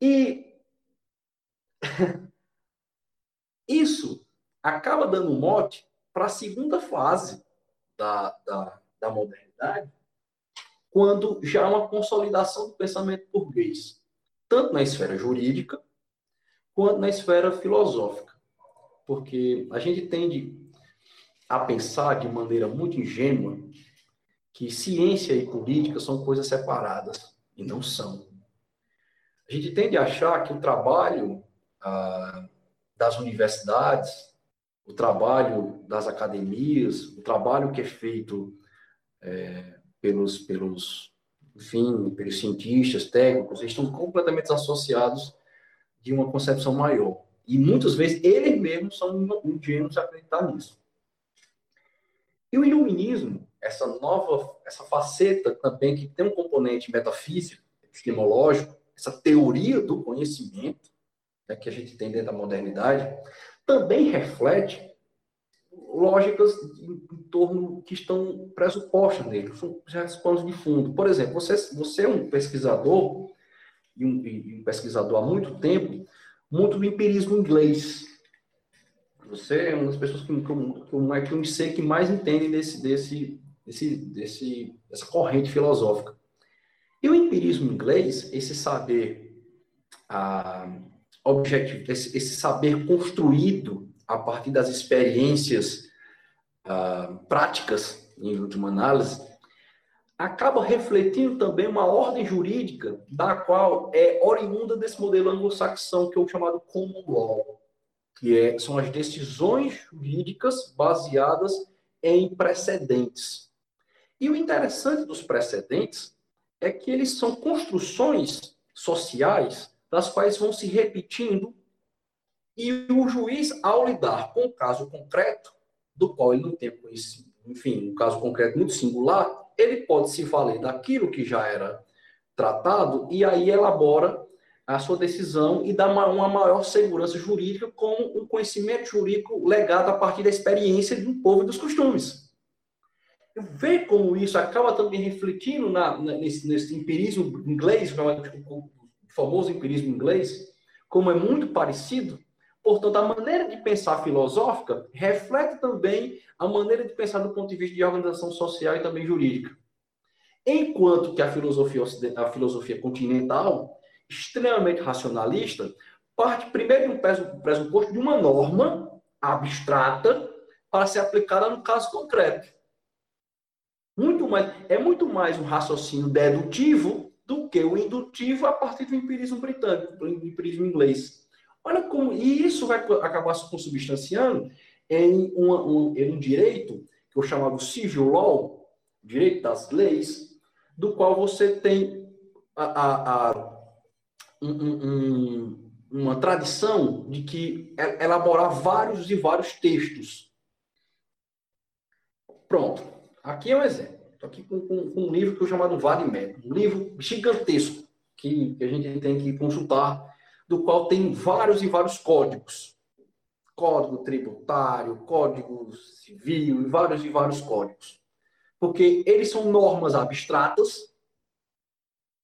E isso acaba dando mote para a segunda fase da, da, da modernidade, quando já há uma consolidação do pensamento burguês, tanto na esfera jurídica quanto na esfera filosófica. Porque a gente tende a pensar de maneira muito ingênua que ciência e política são coisas separadas, e não são. A gente tende a achar que o trabalho ah, das universidades, o trabalho das academias, o trabalho que é feito é, pelos, pelos, enfim, pelos cientistas, técnicos, eles estão completamente associados de uma concepção maior. E muitas vezes eles mesmos são ingênuos a acreditar nisso. E o iluminismo, essa nova, essa faceta também que tem um componente metafísico, epistemológico, essa teoria do conhecimento né, que a gente tem dentro da modernidade, também reflete lógicas em, em torno que estão pressupostas nele, certos panos de fundo. Por exemplo, você, você é um pesquisador, e um, e um pesquisador há muito tempo, muito do empirismo inglês. Você é uma das pessoas que, que, que, que eu sei que mais entendem desse, desse, desse, desse, dessa corrente filosófica. E o empirismo inglês, esse saber ah, objetivo, esse, esse, saber construído a partir das experiências ah, práticas, em última análise, acaba refletindo também uma ordem jurídica da qual é oriunda desse modelo anglo-saxão que é o chamado common law, que é, são as decisões jurídicas baseadas em precedentes. E o interessante dos precedentes é que eles são construções sociais das quais vão se repetindo e o juiz, ao lidar com o caso concreto, do qual ele não tem conhecido, enfim, um caso concreto muito singular, ele pode se valer daquilo que já era tratado e aí elabora a sua decisão e dá uma, maior segurança jurídica com um conhecimento jurídico legado a partir da experiência de um povo e dos costumes ver como isso acaba também refletindo na, na, nesse, nesse empirismo inglês, o famoso empirismo inglês, como é muito parecido, Portanto, a maneira de pensar filosófica reflete também a maneira de pensar do ponto de vista de organização social e também jurídica. Enquanto que a filosofia, a filosofia continental, extremamente racionalista, parte primeiro do pressuposto de uma norma abstrata para ser aplicada no caso concreto. Muito mais, é muito mais um raciocínio dedutivo do que o indutivo a partir do empirismo britânico, do empirismo inglês. Olha como e isso vai acabar se consubstanciando em, um, em um direito que eu chamava civil law, direito das leis, do qual você tem a, a, a um, um, uma tradição de que elaborar vários e vários textos. Pronto. Aqui é um exemplo. Aqui com, com, com, um livro que eu chamado Vale Médio. Um livro gigantesco que, que a gente tem que consultar, do qual tem vários e vários códigos. Código tributário, código civil, vários e vários códigos. Porque eles são normas abstratas,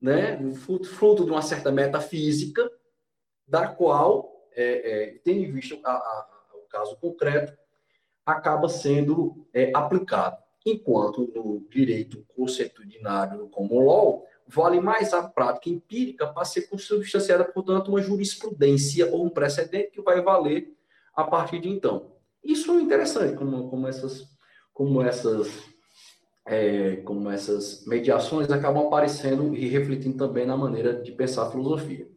né, fruto de uma certa metafísica, da qual, é, é, tendo em vista a, a, o caso concreto, acaba sendo é, aplicado. Enquanto no direito consuetudinário no common law, vale mais a prática empírica para ser consubstanciada, portanto, uma jurisprudência ou um precedente que vai valer a partir de então. Isso é interessante, como, como essas, como essas, é, como essas mediações acabam aparecendo e refletindo também na maneira de pensar a filosofia.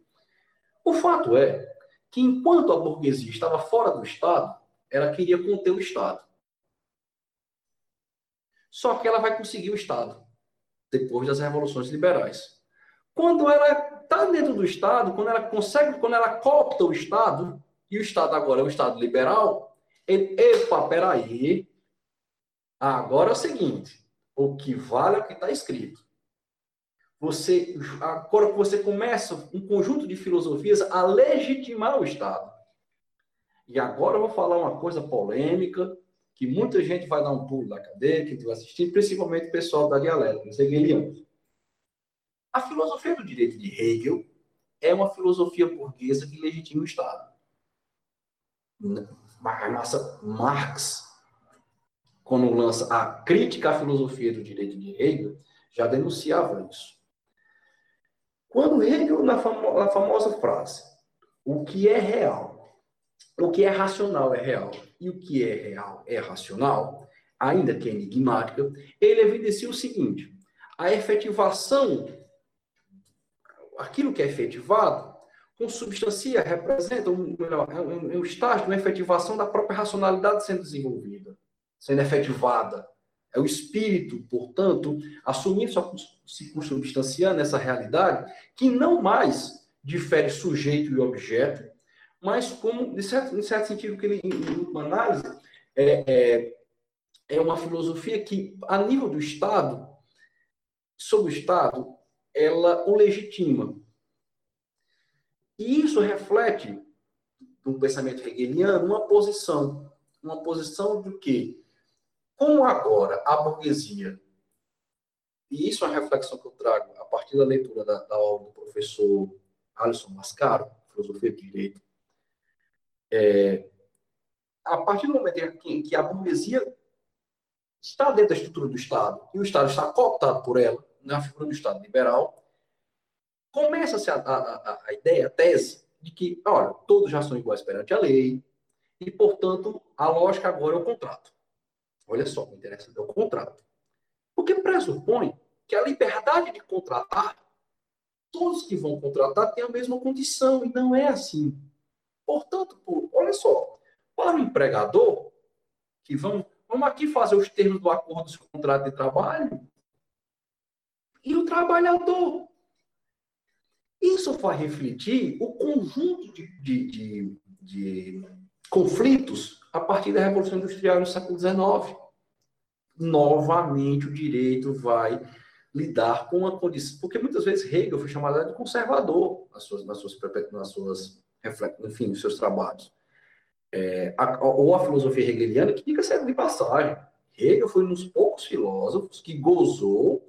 O fato é que enquanto a burguesia estava fora do Estado, ela queria conter o Estado. Só que ela vai conseguir o Estado depois das revoluções liberais. Quando ela está dentro do Estado, quando ela consegue, quando ela copta o Estado, e o Estado agora é o Estado liberal, ele, epa, peraí, agora é o seguinte, o que vale é o que está escrito. Você, agora que você começa um conjunto de filosofias a legitimar o Estado. E agora eu vou falar uma coisa polêmica, que muita gente vai dar um pulo da cadeia, que vai assistir, principalmente o pessoal da dialética, os hegelianos. A filosofia do direito de Hegel é uma filosofia burguesa que legitima o Estado. Massa Marx, quando lança a crítica à filosofia do direito de Hegel, já denunciava isso. Quando Hegel, na, famo na famosa frase, o que é real o que é racional é real e o que é real é racional, ainda que enigmática, ele evidencia o seguinte: a efetivação, aquilo que é efetivado, consubstancia, representa um, um, um estágio uma efetivação da própria racionalidade sendo desenvolvida, sendo efetivada. É o espírito, portanto, assumindo se consubstanciando nessa realidade que não mais difere sujeito e objeto, mas como, de certo, em certo sentido, que ele, em última análise, é, é, é uma filosofia que, a nível do Estado, sobre o Estado, ela o legitima. E isso reflete, no pensamento hegeliano, uma posição. Uma posição do que, como agora a burguesia, e isso é uma reflexão que eu trago a partir da leitura da, da obra do professor Alisson Mascaro, Filosofia do Direito, é, a partir do momento em que a burguesia está dentro da estrutura do Estado e o Estado está cooptado por ela, na figura do Estado liberal, começa-se a, a, a, ideia, a tese, de que, olha, todos já são iguais perante a lei, e, portanto, a lógica agora é o contrato. Olha só, me interessa é o contrato. Porque pressupõe que a liberdade de contratar, todos que vão contratar têm a mesma condição, e não é assim. Portanto, olha só, para o empregador, que vão, vamos aqui fazer os termos do acordo de contrato de trabalho, e o trabalhador. Isso vai refletir o conjunto de, de, de, de conflitos a partir da Revolução Industrial no século XIX. Novamente, o direito vai lidar com a condição. Porque muitas vezes Hegel foi chamado de conservador nas suas, nas suas, nas suas enfim, os seus trabalhos. É, a, ou a filosofia hegeliana, que fica sendo de passagem. Hegel foi um dos poucos filósofos que gozou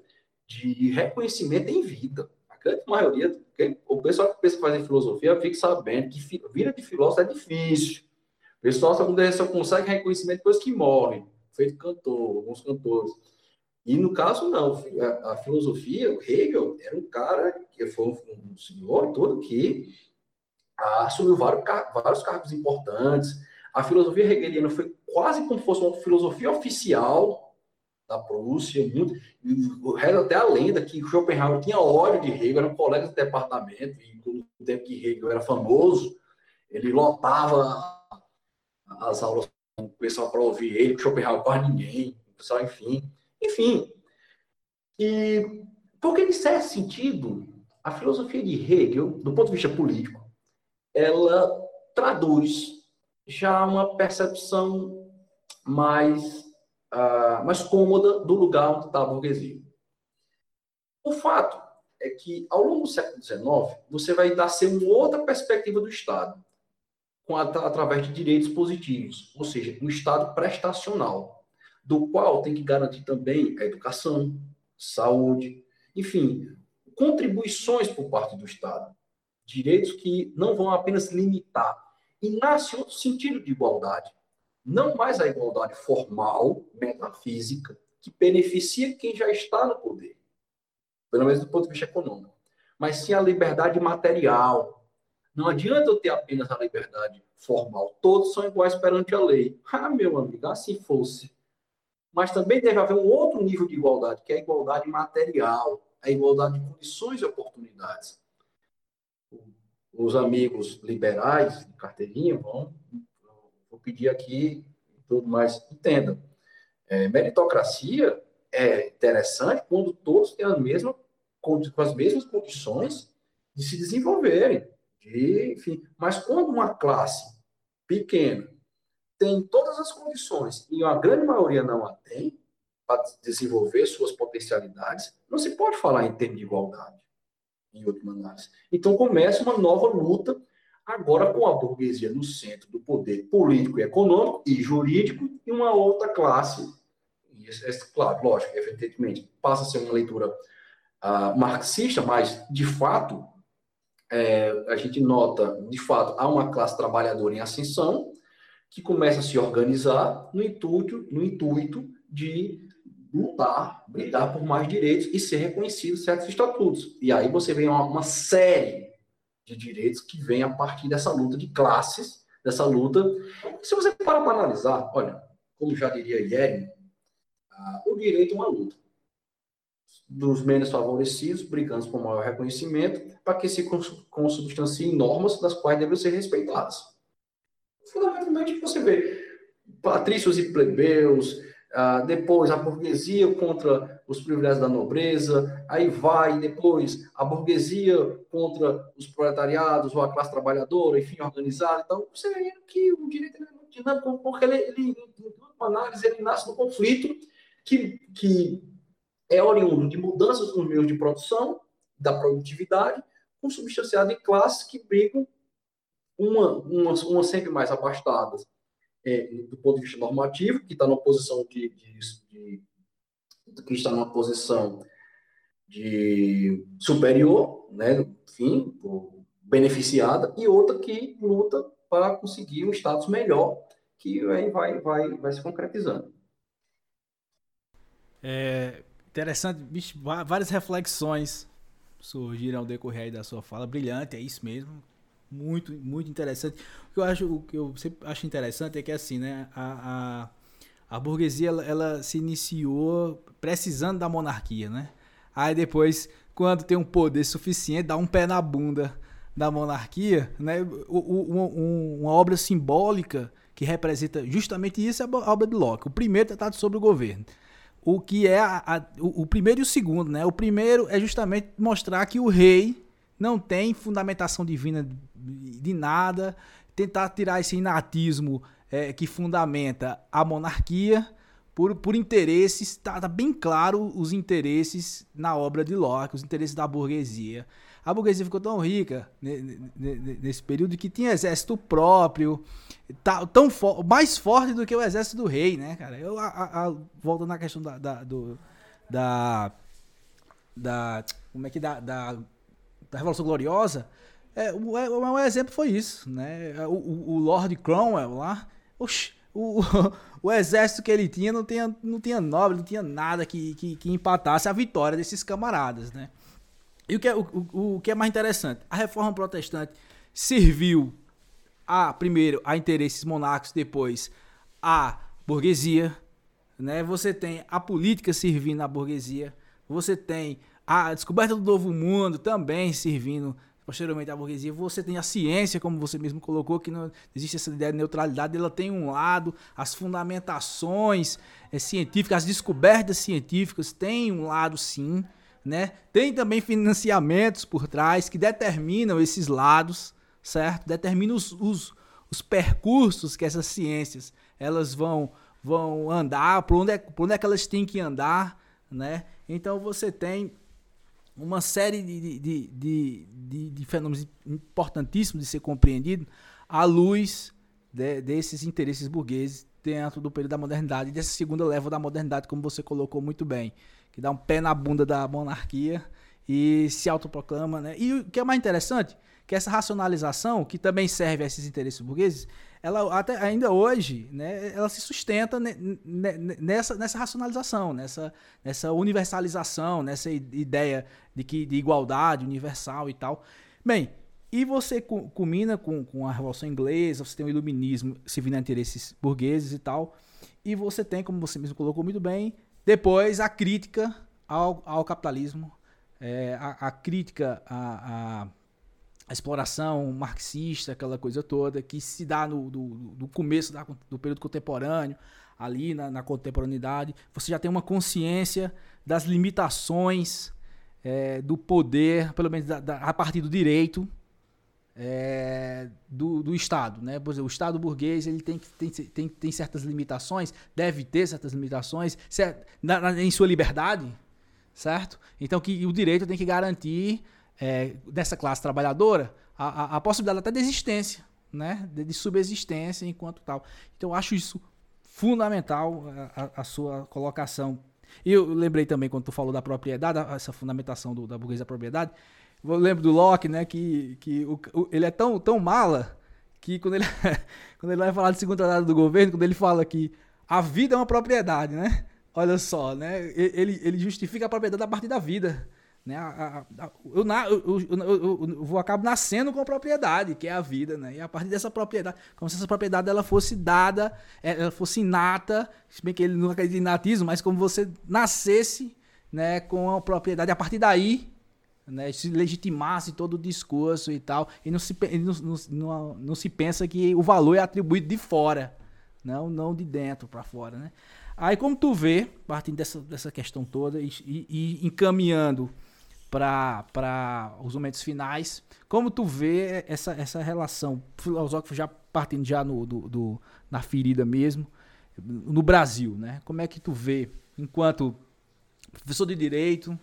de reconhecimento em vida. grande maioria, o pessoal que pensa fazer filosofia fica sabendo que vida de filósofo é difícil. O pessoal só consegue reconhecimento depois que morre, feito cantor, alguns cantores. E no caso, não. A, a filosofia, o Hegel, era um cara que foi um, um senhor todo que assumiu vários, vários cargos importantes. A filosofia hegeliana foi quase como se fosse uma filosofia oficial da Prússia. Muito, reza até a lenda que Schopenhauer tinha ódio de Hegel, eram colegas de departamento, e no tempo que Hegel era famoso, ele lotava as aulas com o pessoal para ouvir ele, Schopenhauer quase ninguém, pessoal, enfim. Enfim, e porque, em certo sentido, a filosofia de Hegel, do ponto de vista político, ela traduz já uma percepção mais, uh, mais cômoda do lugar onde está a burguesia. O fato é que, ao longo do século XIX, você vai dar ser uma outra perspectiva do Estado, com através de direitos positivos, ou seja, um Estado prestacional, do qual tem que garantir também a educação, saúde, enfim, contribuições por parte do Estado. Direitos que não vão apenas limitar. E nasce outro sentido de igualdade. Não mais a igualdade formal, metafísica, que beneficia quem já está no poder, pelo menos do ponto de vista econômico, mas sim a liberdade material. Não adianta eu ter apenas a liberdade formal. Todos são iguais perante a lei. Ah, meu amigo, assim fosse. Mas também deve haver um outro nível de igualdade, que é a igualdade material, a igualdade de condições e oportunidades os amigos liberais de carteirinha vão vou pedir aqui tudo mais entendam. É, meritocracia é interessante quando todos têm a mesma com as mesmas condições de se desenvolverem, de, enfim. Mas quando uma classe pequena tem todas as condições e a grande maioria não a tem para desenvolver suas potencialidades, não se pode falar em termos de igualdade em última análise. Então começa uma nova luta, agora com a burguesia no centro do poder político e econômico e jurídico, e uma outra classe, e é, claro, lógico, evidentemente, passa a ser uma leitura uh, marxista, mas, de fato, é, a gente nota, de fato, há uma classe trabalhadora em ascensão, que começa a se organizar no intuito, no intuito de lutar, brigar por mais direitos e ser reconhecidos certos estatutos. E aí você vê uma, uma série de direitos que vem a partir dessa luta de classes, dessa luta. E se você para para analisar, olha, como já diria Yeri, ah, o direito é uma luta dos menos favorecidos, brigando por maior reconhecimento, para que se consubstanciem normas das quais devem ser respeitadas. Fundamentalmente, você vê patrícios e plebeus, ah, depois a burguesia contra os privilégios da nobreza, aí vai depois a burguesia contra os proletariados ou a classe trabalhadora, enfim, organizada. Então, você vê que o direito é muito dinâmico, porque ele, ele, uma análise, ele nasce do conflito que, que é oriundo de mudanças nos meios de produção, da produtividade, com substanciado em classes que brigam uma, uma, uma sempre mais abastadas é, do ponto de vista normativo, que está numa posição de, de, de, que está numa posição de superior, né, enfim, beneficiada, e outra que luta para conseguir um status melhor, que aí vai, vai, vai se concretizando. É interessante, bicho, várias reflexões surgiram ao decorrer da sua fala, brilhante, é isso mesmo muito, muito interessante. O que eu acho, o que eu sempre acho interessante é que assim, né, a, a, a burguesia ela, ela, se iniciou precisando da monarquia, né? Aí depois, quando tem um poder suficiente, dá um pé na bunda da monarquia, né? O, o, uma obra simbólica que representa justamente isso é a obra de Locke. O primeiro tratado sobre o governo. O que é a, a, o, o primeiro e o segundo, né? O primeiro é justamente mostrar que o rei não tem fundamentação divina de nada, tentar tirar esse inatismo é, que fundamenta a monarquia por, por interesses, está tá bem claro os interesses na obra de Locke, os interesses da burguesia. A burguesia ficou tão rica nesse período que tinha exército próprio, tá, tão fo mais forte do que o exército do rei, né, cara? Eu a, a, volto na questão da, da, do, da, da como é que da, da da Revolução Gloriosa, é, o, é, o, exemplo foi isso, né? O, o, Lord Cromwell lá, o, o, exército que ele tinha não tinha, não tinha nobre, não tinha nada que, que, que empatasse a vitória desses camaradas, né? E o que, é, o, o, o que é mais interessante, a reforma protestante serviu a primeiro a interesses monárquicos, depois a burguesia, né? Você tem a política servindo à burguesia, você tem a descoberta do novo mundo também servindo posteriormente à burguesia. Você tem a ciência, como você mesmo colocou, que não existe essa ideia de neutralidade, ela tem um lado, as fundamentações é, científicas, as descobertas científicas têm um lado sim, né? Tem também financiamentos por trás que determinam esses lados, certo? Determinam os, os, os percursos que essas ciências elas vão vão andar, por onde, é, por onde é que elas têm que andar, né? Então você tem uma série de, de, de, de, de fenômenos importantíssimos de ser compreendido à luz de, desses interesses burgueses dentro do período da modernidade, dessa segunda leva da modernidade, como você colocou muito bem, que dá um pé na bunda da monarquia e se autoproclama, né? E o que é mais interessante, que essa racionalização, que também serve a esses interesses burgueses, ela até ainda hoje, né, ela se sustenta nessa, nessa racionalização, nessa, nessa universalização, nessa ideia de que de igualdade universal e tal. Bem, e você culmina com, com a Revolução Inglesa, você tem o Iluminismo servindo a interesses burgueses e tal, e você tem, como você mesmo colocou muito bem, depois a crítica ao, ao capitalismo, é, a, a, crítica a, a a exploração marxista, aquela coisa toda, que se dá no, do, do começo da, do período contemporâneo, ali na, na, contemporaneidade. Você já tem uma consciência das limitações é, do poder, pelo menos da, da, a partir do direito é, do, do, Estado. Né? Por exemplo, o Estado burguês ele tem, tem, tem, tem certas limitações, deve ter certas limitações certo? Na, na, em sua liberdade, certo? Então que o direito tem que garantir é, dessa classe trabalhadora a, a, a, possibilidade até de existência, né? de, de subsistência enquanto tal. Então eu acho isso fundamental a, a, sua colocação. E eu lembrei também quando tu falou da propriedade, essa fundamentação do, da burguesia da propriedade. Eu lembro do Locke, né, que, que o, o, ele é tão, tão mala que quando ele, quando ele vai falar de segunda tratado do governo, quando ele fala que a vida é uma propriedade, né? Olha só, né? Ele, ele justifica a propriedade a partir da vida. Né? A, a, a, eu, eu, eu, eu, vou acabo nascendo com a propriedade, que é a vida, né? E a partir dessa propriedade, como se essa propriedade ela fosse dada, é, ela fosse inata, se bem que ele não acredita em natismo, mas como você nascesse né, com a propriedade, a partir daí, né, se legitimasse todo o discurso e tal, e não se, não, não, não, não se pensa que o valor é atribuído de fora, não, não de dentro para fora, né? Aí como tu vê, partindo dessa, dessa questão toda e, e, e encaminhando para os momentos finais. Como tu vê essa, essa relação filosófica já partindo já no, do, do, na ferida mesmo, no Brasil, né? Como é que tu vê, enquanto professor de direito,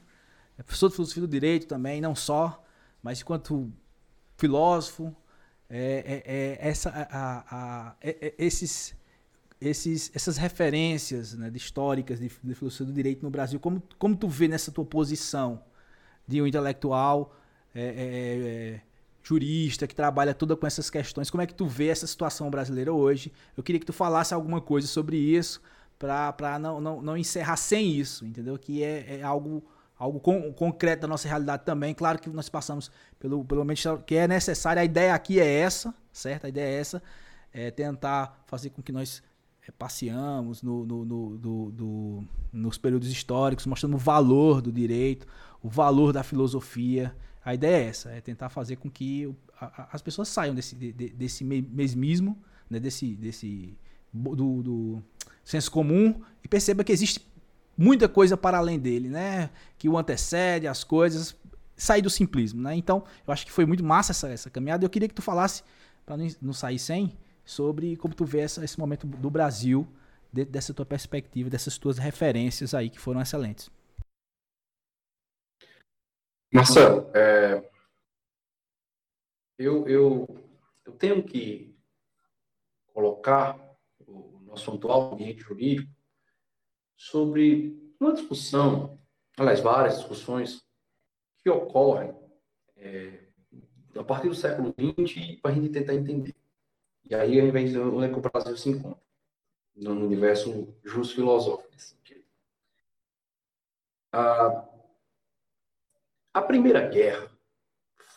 professor de filosofia do direito também, não só, mas enquanto filósofo, é, é, é essa, a, a, é, é, esses, esses, essas referências né, de históricas de, de filosofia do direito no Brasil, como, como tu vê nessa tua posição? De um intelectual é, é, é, jurista que trabalha toda com essas questões. Como é que tu vê essa situação brasileira hoje? Eu queria que tu falasse alguma coisa sobre isso para não, não, não encerrar sem isso, entendeu? Que é, é algo algo con concreto da nossa realidade também. Claro que nós passamos pelo, pelo menos que é necessário. A ideia aqui é essa, certo? A ideia é essa, é tentar fazer com que nós é, passeamos no, no, no, do, do, nos períodos históricos, mostrando o valor do direito, o valor da filosofia. A ideia é essa, é tentar fazer com que a, a, as pessoas saiam desse, de, desse mesmismo, né, desse, desse do, do, senso comum e perceba que existe muita coisa para além dele, né? Que o antecede, as coisas, sair do simplismo, né? Então, eu acho que foi muito massa essa, essa caminhada. Eu queria que tu falasse, para não, não sair sem, sobre como tu vê essa, esse momento do Brasil, dentro dessa tua perspectiva, dessas tuas referências aí que foram excelentes. Marcelo, é, eu, eu, eu tenho que colocar o nosso atual ambiente jurídico sobre uma discussão, aliás, várias discussões que ocorrem é, é, a partir do século XX para a gente tentar entender. E aí, a gente vem onde é que o Brasil se encontra, no universo justo filosófico. Nesse sentido. A, Primeira Guerra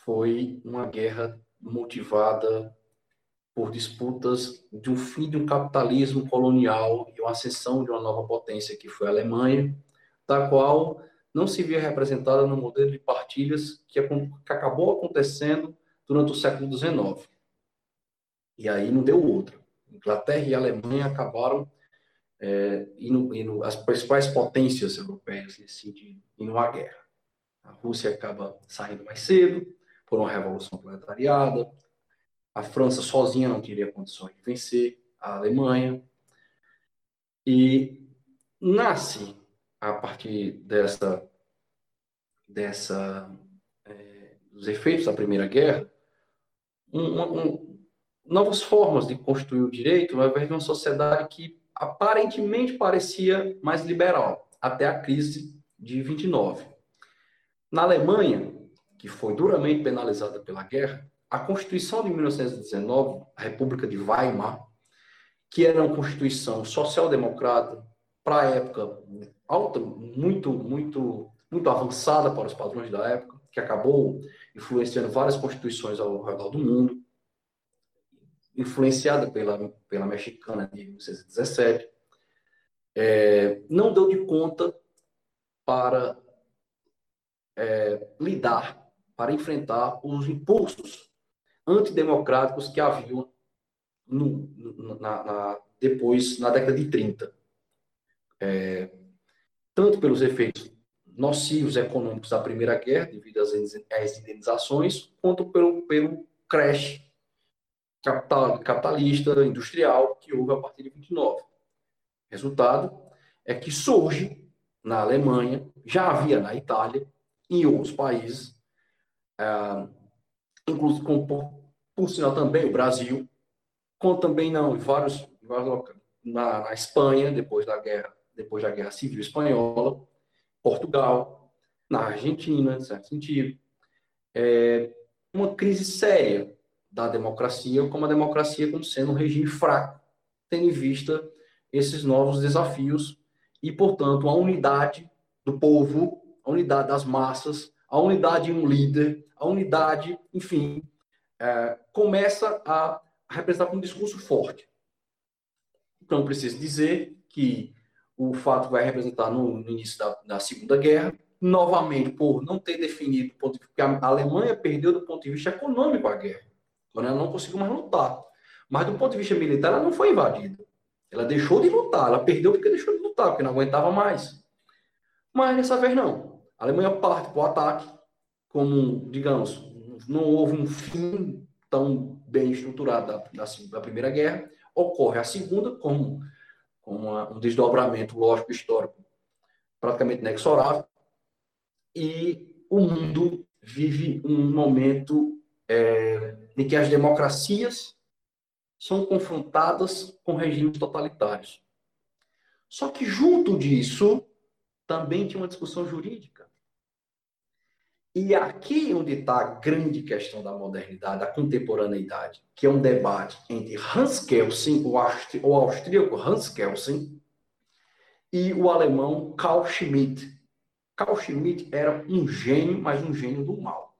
foi uma guerra motivada por disputas de um fim de um capitalismo colonial e uma ascensão de uma nova potência que foi a Alemanha, da qual não se via representada no modelo de partilhas que, acabou acontecendo durante o século XIX. E aí não deu outra. Inglaterra e Alemanha acabaram é, indo, indo, as principais potências europeias nesse sentido, indo à guerra. A Rússia acaba saindo mais cedo por uma revolução proletariada. A França sozinha não teria condições de vencer a Alemanha. E nasce a partir dessa, dessa é, dos efeitos da Primeira Guerra, um, um, novas formas de construir o direito, ao invés de uma sociedade que aparentemente parecia mais liberal, até a crise de 29. Na Alemanha, que foi duramente penalizada pela guerra, a Constituição de 1919, a República de Weimar, que era uma constituição social-democrata para a época alta, muito, muito, muito avançada para os padrões da época, que acabou influenciando várias constituições ao redor do mundo, influenciada pela, pela mexicana de 1917, é, não deu de conta para é, lidar, para enfrentar os impulsos antidemocráticos que haviam no, na, na, depois, na década de 30. É, tanto pelos efeitos nocivos econômicos da Primeira Guerra, devido às indenizações, quanto pelo, pelo crash capital, capitalista, industrial, que houve a partir de 29. Por é que surge na Alemanha, já havia na Itália em outros países, ah, inclusive por, por, sinal também o Brasil, com também não, em vários, em vários locais, na, na Espanha, depois da guerra depois da Guerra Civil Espanhola, Portugal, na Argentina, de certo sentido. É uma crise séria da democracia, como a democracia como sendo um regime fraco, tendo em vista esses novos desafios e, portanto, a unidade do povo, a unidade das massas, a unidade de um líder, a unidade, enfim, é, começa a representar um discurso forte. Então, preciso dizer que o fato vai representar no, no início da, da, Segunda Guerra, novamente por não ter definido, porque a Alemanha perdeu do ponto de vista econômico a guerra, quando ela não conseguiu mais lutar. Mas do ponto de vista militar, ela não foi invadida. Ela deixou de lutar, ela perdeu porque deixou de lutar, porque não aguentava mais. Mas dessa vez não. A Alemanha parte para o ataque, como, digamos, não houve um fim tão bem estruturado da, da, da Primeira Guerra, ocorre a Segunda, como com uma, um desdobramento lógico histórico praticamente inexorável, e o mundo vive um momento é, em que as democracias são confrontadas com regimes totalitários. Só que junto disso também tinha uma discussão jurídica. E aqui onde está a grande questão da modernidade, da contemporaneidade, que é um debate entre Hans Kelsen, o, o austríaco Hans Kelsen, e o alemão Carl Schmitt. Carl Schmitt era um gênio, mas um gênio do mal.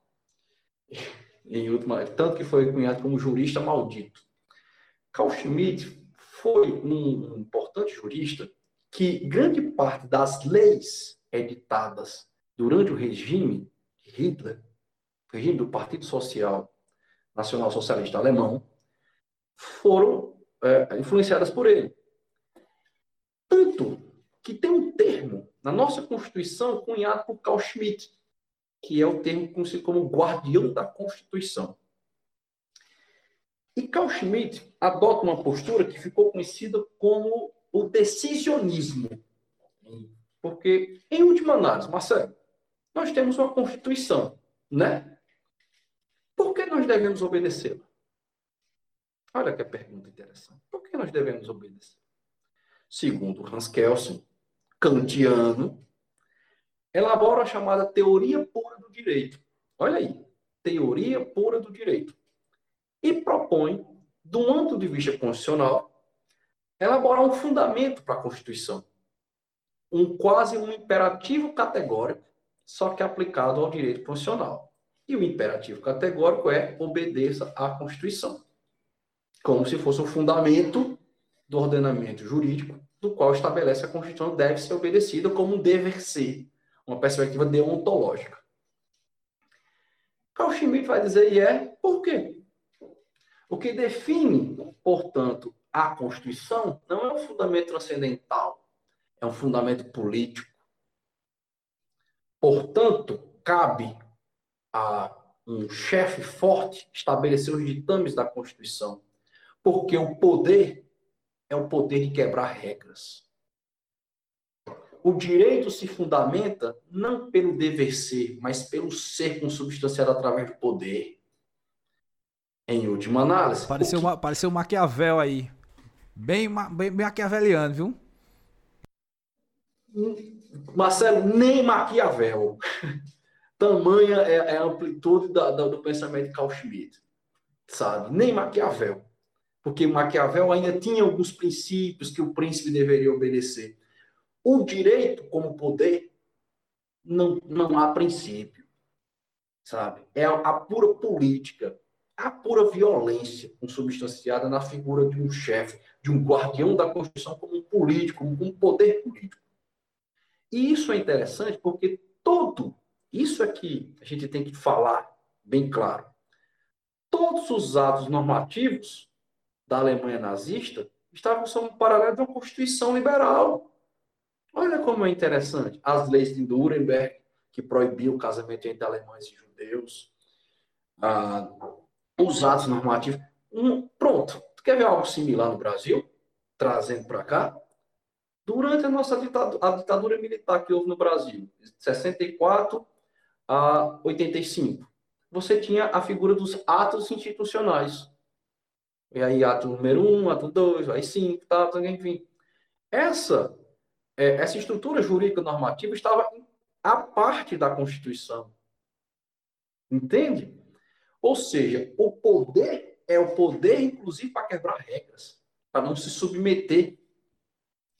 Em última, tanto que foi cunhado como jurista maldito. Carl Schmitt foi um importante jurista que grande parte das leis editadas durante o regime Hitler, regime do Partido Social Nacional Socialista Alemão, foram é, influenciadas por ele. Tanto que tem um termo na nossa Constituição cunhado por Carl Schmitt, que é o termo conhecido como guardião da Constituição. E Carl Schmitt adota uma postura que ficou conhecida como o decisionismo. Porque, em última análise, Marcelo, nós temos uma Constituição, né? Por que nós devemos obedecê-la? Olha que pergunta interessante. Por que nós devemos obedecer? Segundo Hans Kelsen, kantiano, elabora a chamada teoria pura do direito. Olha aí, teoria pura do direito. E propõe, do ponto de vista constitucional, elaborar um fundamento para a Constituição. Um quase um imperativo categórico, só que aplicado ao direito constitucional. E o imperativo categórico é obedeça à Constituição. Como se fosse o fundamento do ordenamento jurídico, do qual estabelece a Constituição deve ser obedecida como um dever ser, uma perspectiva deontológica. Carl Schmitt vai dizer, e é, por quê? O que define, portanto, a Constituição não é um fundamento transcendental, é um fundamento político. Portanto, cabe a um chefe forte estabelecer os ditames da Constituição, porque o poder é o poder de quebrar regras. O direito se fundamenta não pelo dever ser, mas pelo ser consubstanciado através do poder. Em última análise. Pareceu, que... pareceu Maquiavel aí. Bem, bem, bem maquiaveliano, viu? Marcelo, nem Maquiavel. Tamanha é, é a amplitude da, da, do pensamento de Carl Schmitt. Sabe? Nem Maquiavel. Porque Maquiavel ainda tinha alguns princípios que o príncipe deveria obedecer. O direito como poder não, não há princípio, sabe? É a, pura política, a pura violência consubstanciada na figura de um chefe, de um guardião da Constituição como um político, como um poder político. E isso é interessante porque todo, isso aqui a gente tem que falar bem claro. Todos os atos normativos da Alemanha nazista estavam sob paralelo de uma Constituição liberal. Olha como é interessante. As leis de Nuremberg, que proibiam o casamento entre alemães e judeus. Ah, os atos normativos. Um, pronto. Tu quer ver algo similar no Brasil? Trazendo para cá? Durante a nossa ditadura, a ditadura militar que houve no Brasil, de 64 a 85, você tinha a figura dos atos institucionais. E aí, ato número 1, um, ato 2, aí 5, tá, enfim. Essa é, essa estrutura jurídica normativa estava a parte da Constituição. Entende? Ou seja, o poder é o poder, inclusive, para quebrar regras, para não se submeter.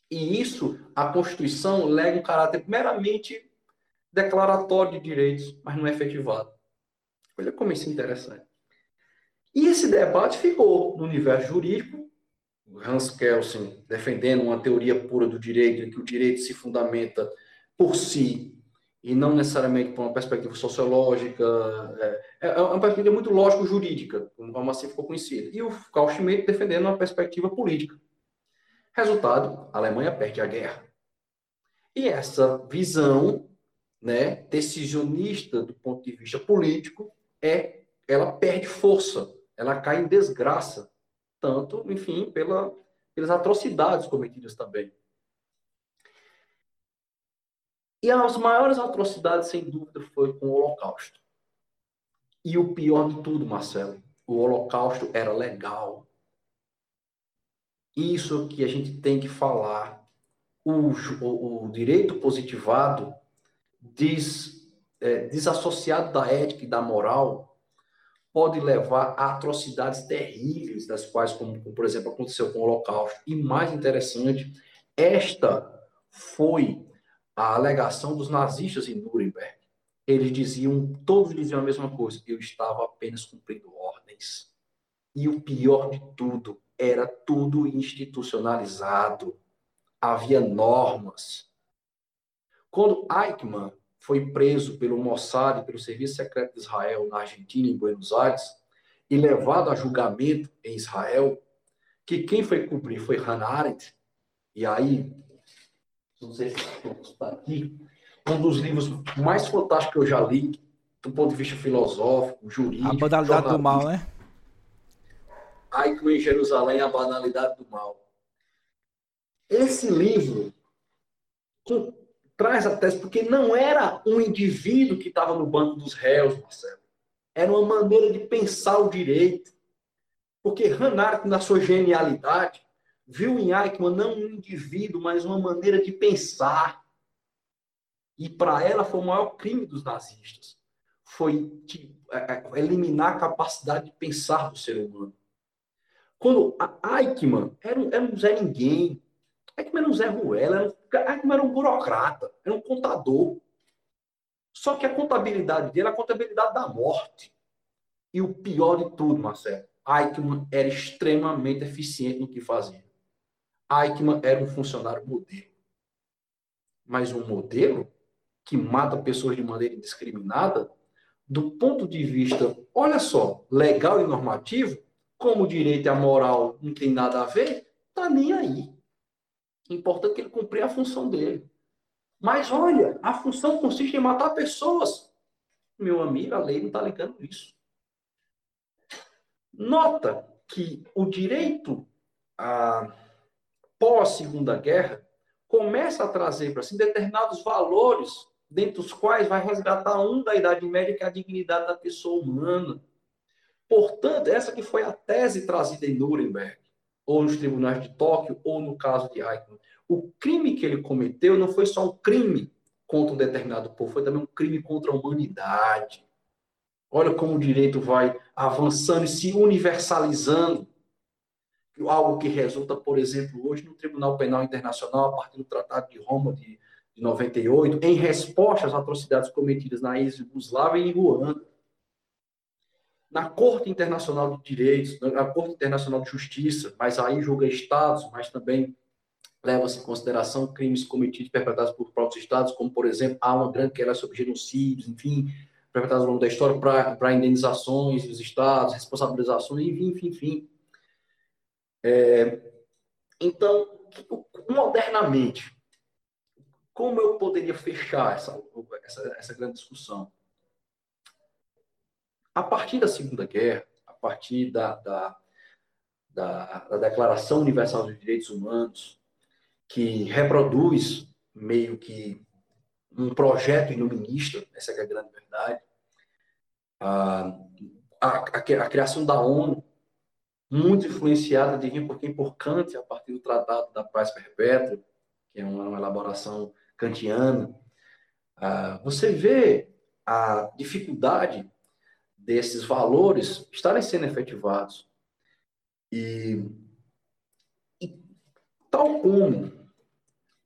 E isso, a Constituição lega um caráter meramente declaratório de direitos, mas não é efetivado. Olha como isso é interessante. E esse debate ficou no universo jurídico Hans Kelsen defendendo uma teoria pura do direito, em que o direito se fundamenta por si e não necessariamente por uma perspectiva sociológica, é, é uma perspectiva muito lógico-jurídica, como assim ficou conhecida. E o Carl Schmitt defendendo uma perspectiva política. Resultado, a Alemanha perde a guerra. E essa visão né, decisionista do ponto de vista político é ela perde força, ela cai em desgraça tanto, enfim, pela, pelas atrocidades cometidas também. E as maiores atrocidades, sem dúvida, foi com o Holocausto. E o pior de tudo, Marcelo, o Holocausto era legal. Isso que a gente tem que falar. O, o, o direito positivado, diz, é, desassociado da ética e da moral, pode levar a atrocidades terríveis, das quais, como, como por exemplo aconteceu com o Holocausto. E mais interessante, esta foi a alegação dos nazistas em Nuremberg. Eles diziam, todos diziam a mesma coisa, eu estava apenas cumprindo ordens. E o pior de tudo, era tudo institucionalizado. Havia normas. Quando Eichmann foi preso pelo Mossad, pelo Serviço Secreto de Israel na Argentina, em Buenos Aires, e levado a julgamento em Israel, que quem foi cobrir foi Hannah Arendt, e aí, não sei se está aqui, um dos livros mais fantásticos que eu já li, do ponto de vista filosófico, jurídico. A banalidade do mal, né? Eichmann em Jerusalém, a banalidade do mal. Esse livro, traz a tese, porque não era um indivíduo que estava no banco dos réus, Marcelo. Era uma maneira de pensar o direito. Porque Hannah na sua genialidade, viu em Eichmann não um indivíduo, mas uma maneira de pensar. E para ela foi o maior crime dos nazistas. foi tipo, eliminar a capacidade de pensar do ser humano. Quando a Eichmann era, era um Zé Ninguém, Eichmann era um Zé Ruela, Eichmann era um burocrata, era um contador. Só que a contabilidade dele era a contabilidade da morte. E o pior de tudo, Marcelo, Eichmann era extremamente eficiente no que fazia. Eichmann era um funcionário modelo. Mas um modelo que mata pessoas de maneira indiscriminada, do ponto de vista, olha só, legal e normativo, como o direito e a moral não tem nada a ver, tá nem aí. Importante que ele cumprir a função dele. Mas olha, a função consiste em matar pessoas. Meu amigo, a lei não está ligando isso. Nota que o direito a pós-segunda guerra começa a trazer para si determinados valores, dentre os quais vai resgatar um da Idade Média, que é a dignidade da pessoa humana. Portanto, essa que foi a tese trazida em Nuremberg, ou nos tribunais de Tóquio, ou no caso de Eichmann. O crime que ele cometeu não foi só um crime contra um determinado povo, foi também um crime contra a humanidade. Olha como o direito vai avançando e se universalizando. Algo que resulta, por exemplo, hoje no Tribunal Penal Internacional, a partir do Tratado de Roma de, de 98, em resposta às atrocidades cometidas na ex-Yugoslávia e em Ruanda. Na Corte Internacional de Direitos, na Corte Internacional de Justiça, mas aí julga estados, mas também leva-se em consideração crimes cometidos perpetrados por próprios estados, como, por exemplo, há uma grande querela sobre genocídios, enfim, perpetrados ao longo da história para indenizações dos estados, responsabilizações, enfim, enfim, enfim. É, então, modernamente, como eu poderia fechar essa, essa, essa grande discussão? A partir da Segunda Guerra, a partir da, da, da, da Declaração Universal dos Direitos Humanos, que reproduz meio que um projeto iluminista, essa é a grande verdade. A, a, a, criação da ONU, muito influenciada, de por quem? Por Kant, a partir do Tratado da Paz Perpétua, que é uma, uma elaboração kantiana. Ah, você vê a dificuldade desses valores estarem sendo efetivados. E, e tal como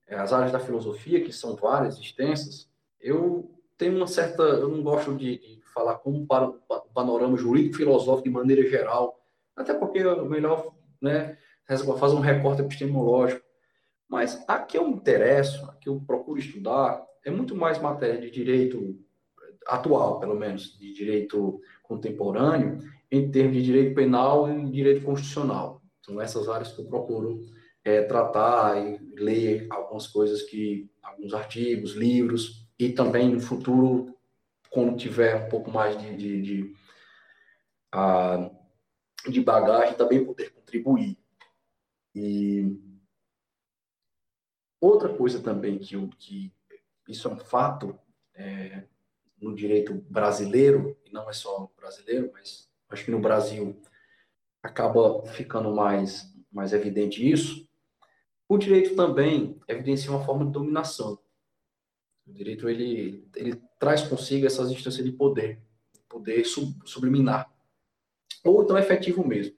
é, as áreas da filosofia, que são várias, extensas, eu tenho uma certa. Eu não gosto de, de falar como para o panorama jurídico-filosófico de maneira geral, até porque é melhor né, fazer um recorte epistemológico. Mas a que eu me interesso, a que eu procuro estudar, é muito mais matéria de direito atual, pelo menos, de direito contemporâneo, em termos de direito penal e direito constitucional. São essas áreas que eu procuro é, tratar e ler algumas coisas que, alguns artigos, livros, e também no futuro, quando tiver um pouco mais de, de, de, uh, de bagagem, também poder contribuir. E outra coisa também que, que isso é um fato é, no direito brasileiro, e não é só brasileiro, mas acho que no Brasil acaba ficando mais, mais evidente isso, o direito também evidencia uma forma de dominação. O direito ele, ele traz consigo essas instâncias de poder, poder sub, subliminar, ou tão efetivo mesmo.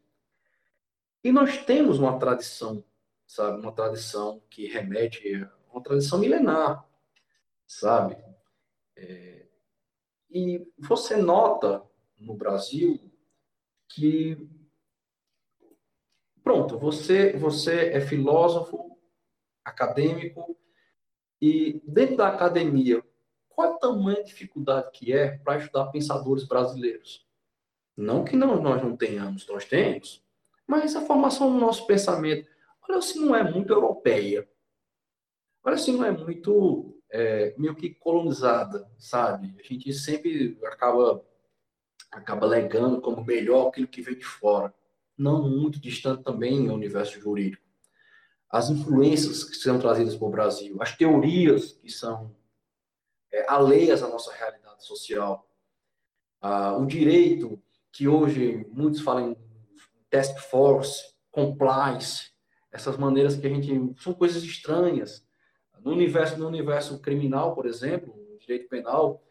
E nós temos uma tradição, sabe, uma tradição que remete uma tradição milenar, sabe? É, e você nota no Brasil que Pronto, você, você é filósofo, acadêmico, e dentro da academia, qual é a tamanha dificuldade que é para estudar pensadores brasileiros? Não que não, nós não tenhamos, nós temos, mas a formação do nosso pensamento, olha se não é muito europeia, olha se não é muito é, meio que colonizada, sabe? A gente sempre acaba acaba legando como melhor aquilo que vem de fora não muito distante também no universo jurídico. As influências que são trazidas para o Brasil, as teorias que são é, alheias à nossa realidade social, ah, o direito que hoje muitos falam em task force, compliance, essas maneiras que a gente são coisas estranhas. No universo no universo criminal, por exemplo, direito penal,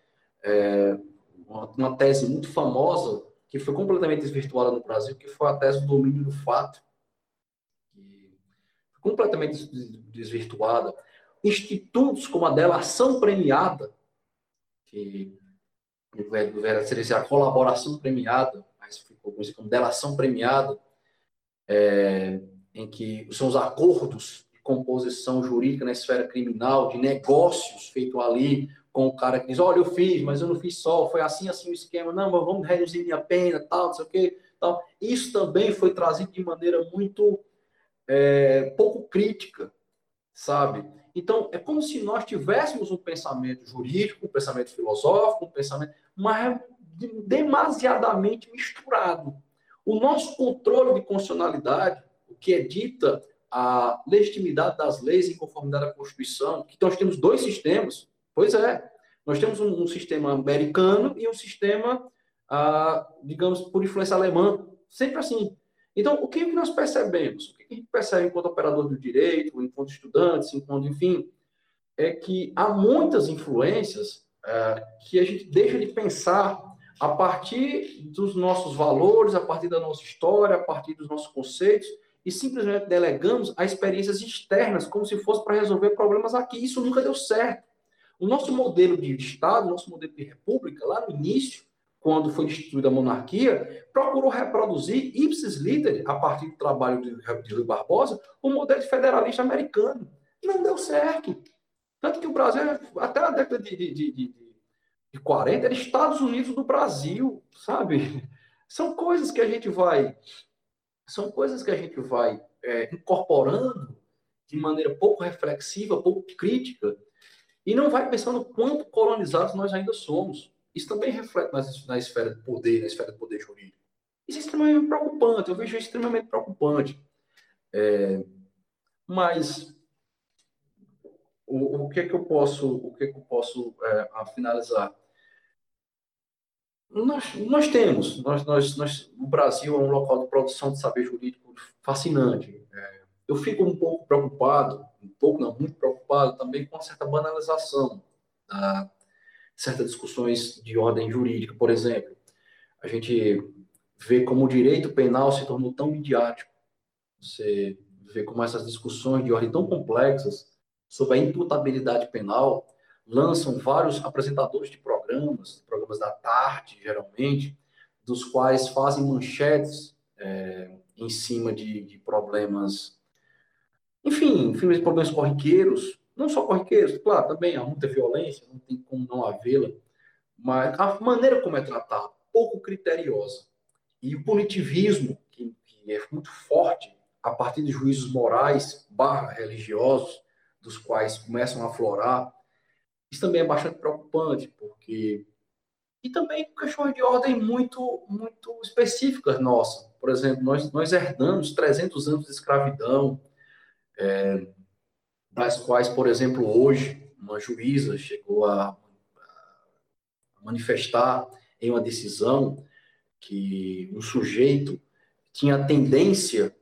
é, uma, uma tese muito famosa que foi completamente desvirtuada no Brasil, que foi a tese do domínio do fato, que foi completamente desvirtuada. Institutos como a delação premiada, que seria a colaboração premiada, mas ficou conhecido como delação premiada, é, em que são os acordos composição jurídica na esfera criminal, de negócios feitos ali com o cara que diz, olha, eu fiz, mas eu não fiz só, foi assim, assim o esquema, não, mas vamos reduzir minha pena, tal, não sei o quê, tal. Isso também foi trazido de maneira muito é, pouco crítica, sabe? Então, é como se nós tivéssemos um pensamento jurídico, um pensamento filosófico, um pensamento, mas demasiadamente misturado. O nosso controle de constitucionalidade, o que é dita a legitimidade das leis em conformidade à Constituição, que nós temos dois sistemas, Pois é. Nós temos um, um sistema americano e um sistema, ah, digamos, por influência alemã. Sempre assim. Então, o que, é nós percebemos? O que a gente percebe enquanto operador do direito, enquanto estudantes, enquanto, enfim, é que há muitas influências ah, que a gente deixa de pensar a partir dos nossos valores, a partir da nossa história, a partir dos nossos conceitos, e simplesmente delegamos a experiências externas, como se fosse para resolver problemas aqui. Isso nunca deu certo. O nosso modelo de Estado, nosso modelo de república, lá no início, quando foi instituída a monarquia, procurou reproduzir ipsis liter, a partir do trabalho de, de Rui Barbosa, o modelo federalista americano. Não deu certo. Tanto que o Brasil, até a década de, de, de, de 40, era Estados Unidos do Brasil, sabe? São coisas que a gente vai. São coisas que a gente vai é, incorporando de maneira pouco reflexiva, pouco crítica, e não vai pensando quanto colonizados nós ainda somos. Isso também reflete na, na esfera de poder, na esfera de poder jurídico. Isso é extremamente preocupante, eu vejo extremamente preocupante. É, mas o, o que é que eu posso, o que é que eu posso é, finalizar? Nós, nós temos, nós, nós, nós, o Brasil é um local de produção de saber jurídico fascinante. É, eu fico um pouco preocupado um pouco, não, muito preocupado também com uma certa banalização de certas discussões de ordem jurídica. Por exemplo, a gente vê como o direito penal se tornou tão midiático. Você vê como essas discussões de ordem tão complexas sobre a imputabilidade penal lançam vários apresentadores de programas, programas da tarde, geralmente, dos quais fazem manchetes é, em cima de, de problemas enfim, enfim, problemas corriqueiros, não só corriqueiros, claro, também há muita violência, não tem como não havê-la, mas a maneira como é tratado, pouco criteriosa. E o punitivismo, que, que, é muito forte a partir de juízos morais barra religiosos, dos quais começam a aflorar, isso também é bastante preocupante, porque... E também questões de ordem muito, muito específicas nossa. Por exemplo, nós, nós herdamos 300 anos de escravidão, é, das quais, por exemplo, hoje, uma juíza chegou a, a manifestar em uma decisão que um sujeito tinha tendência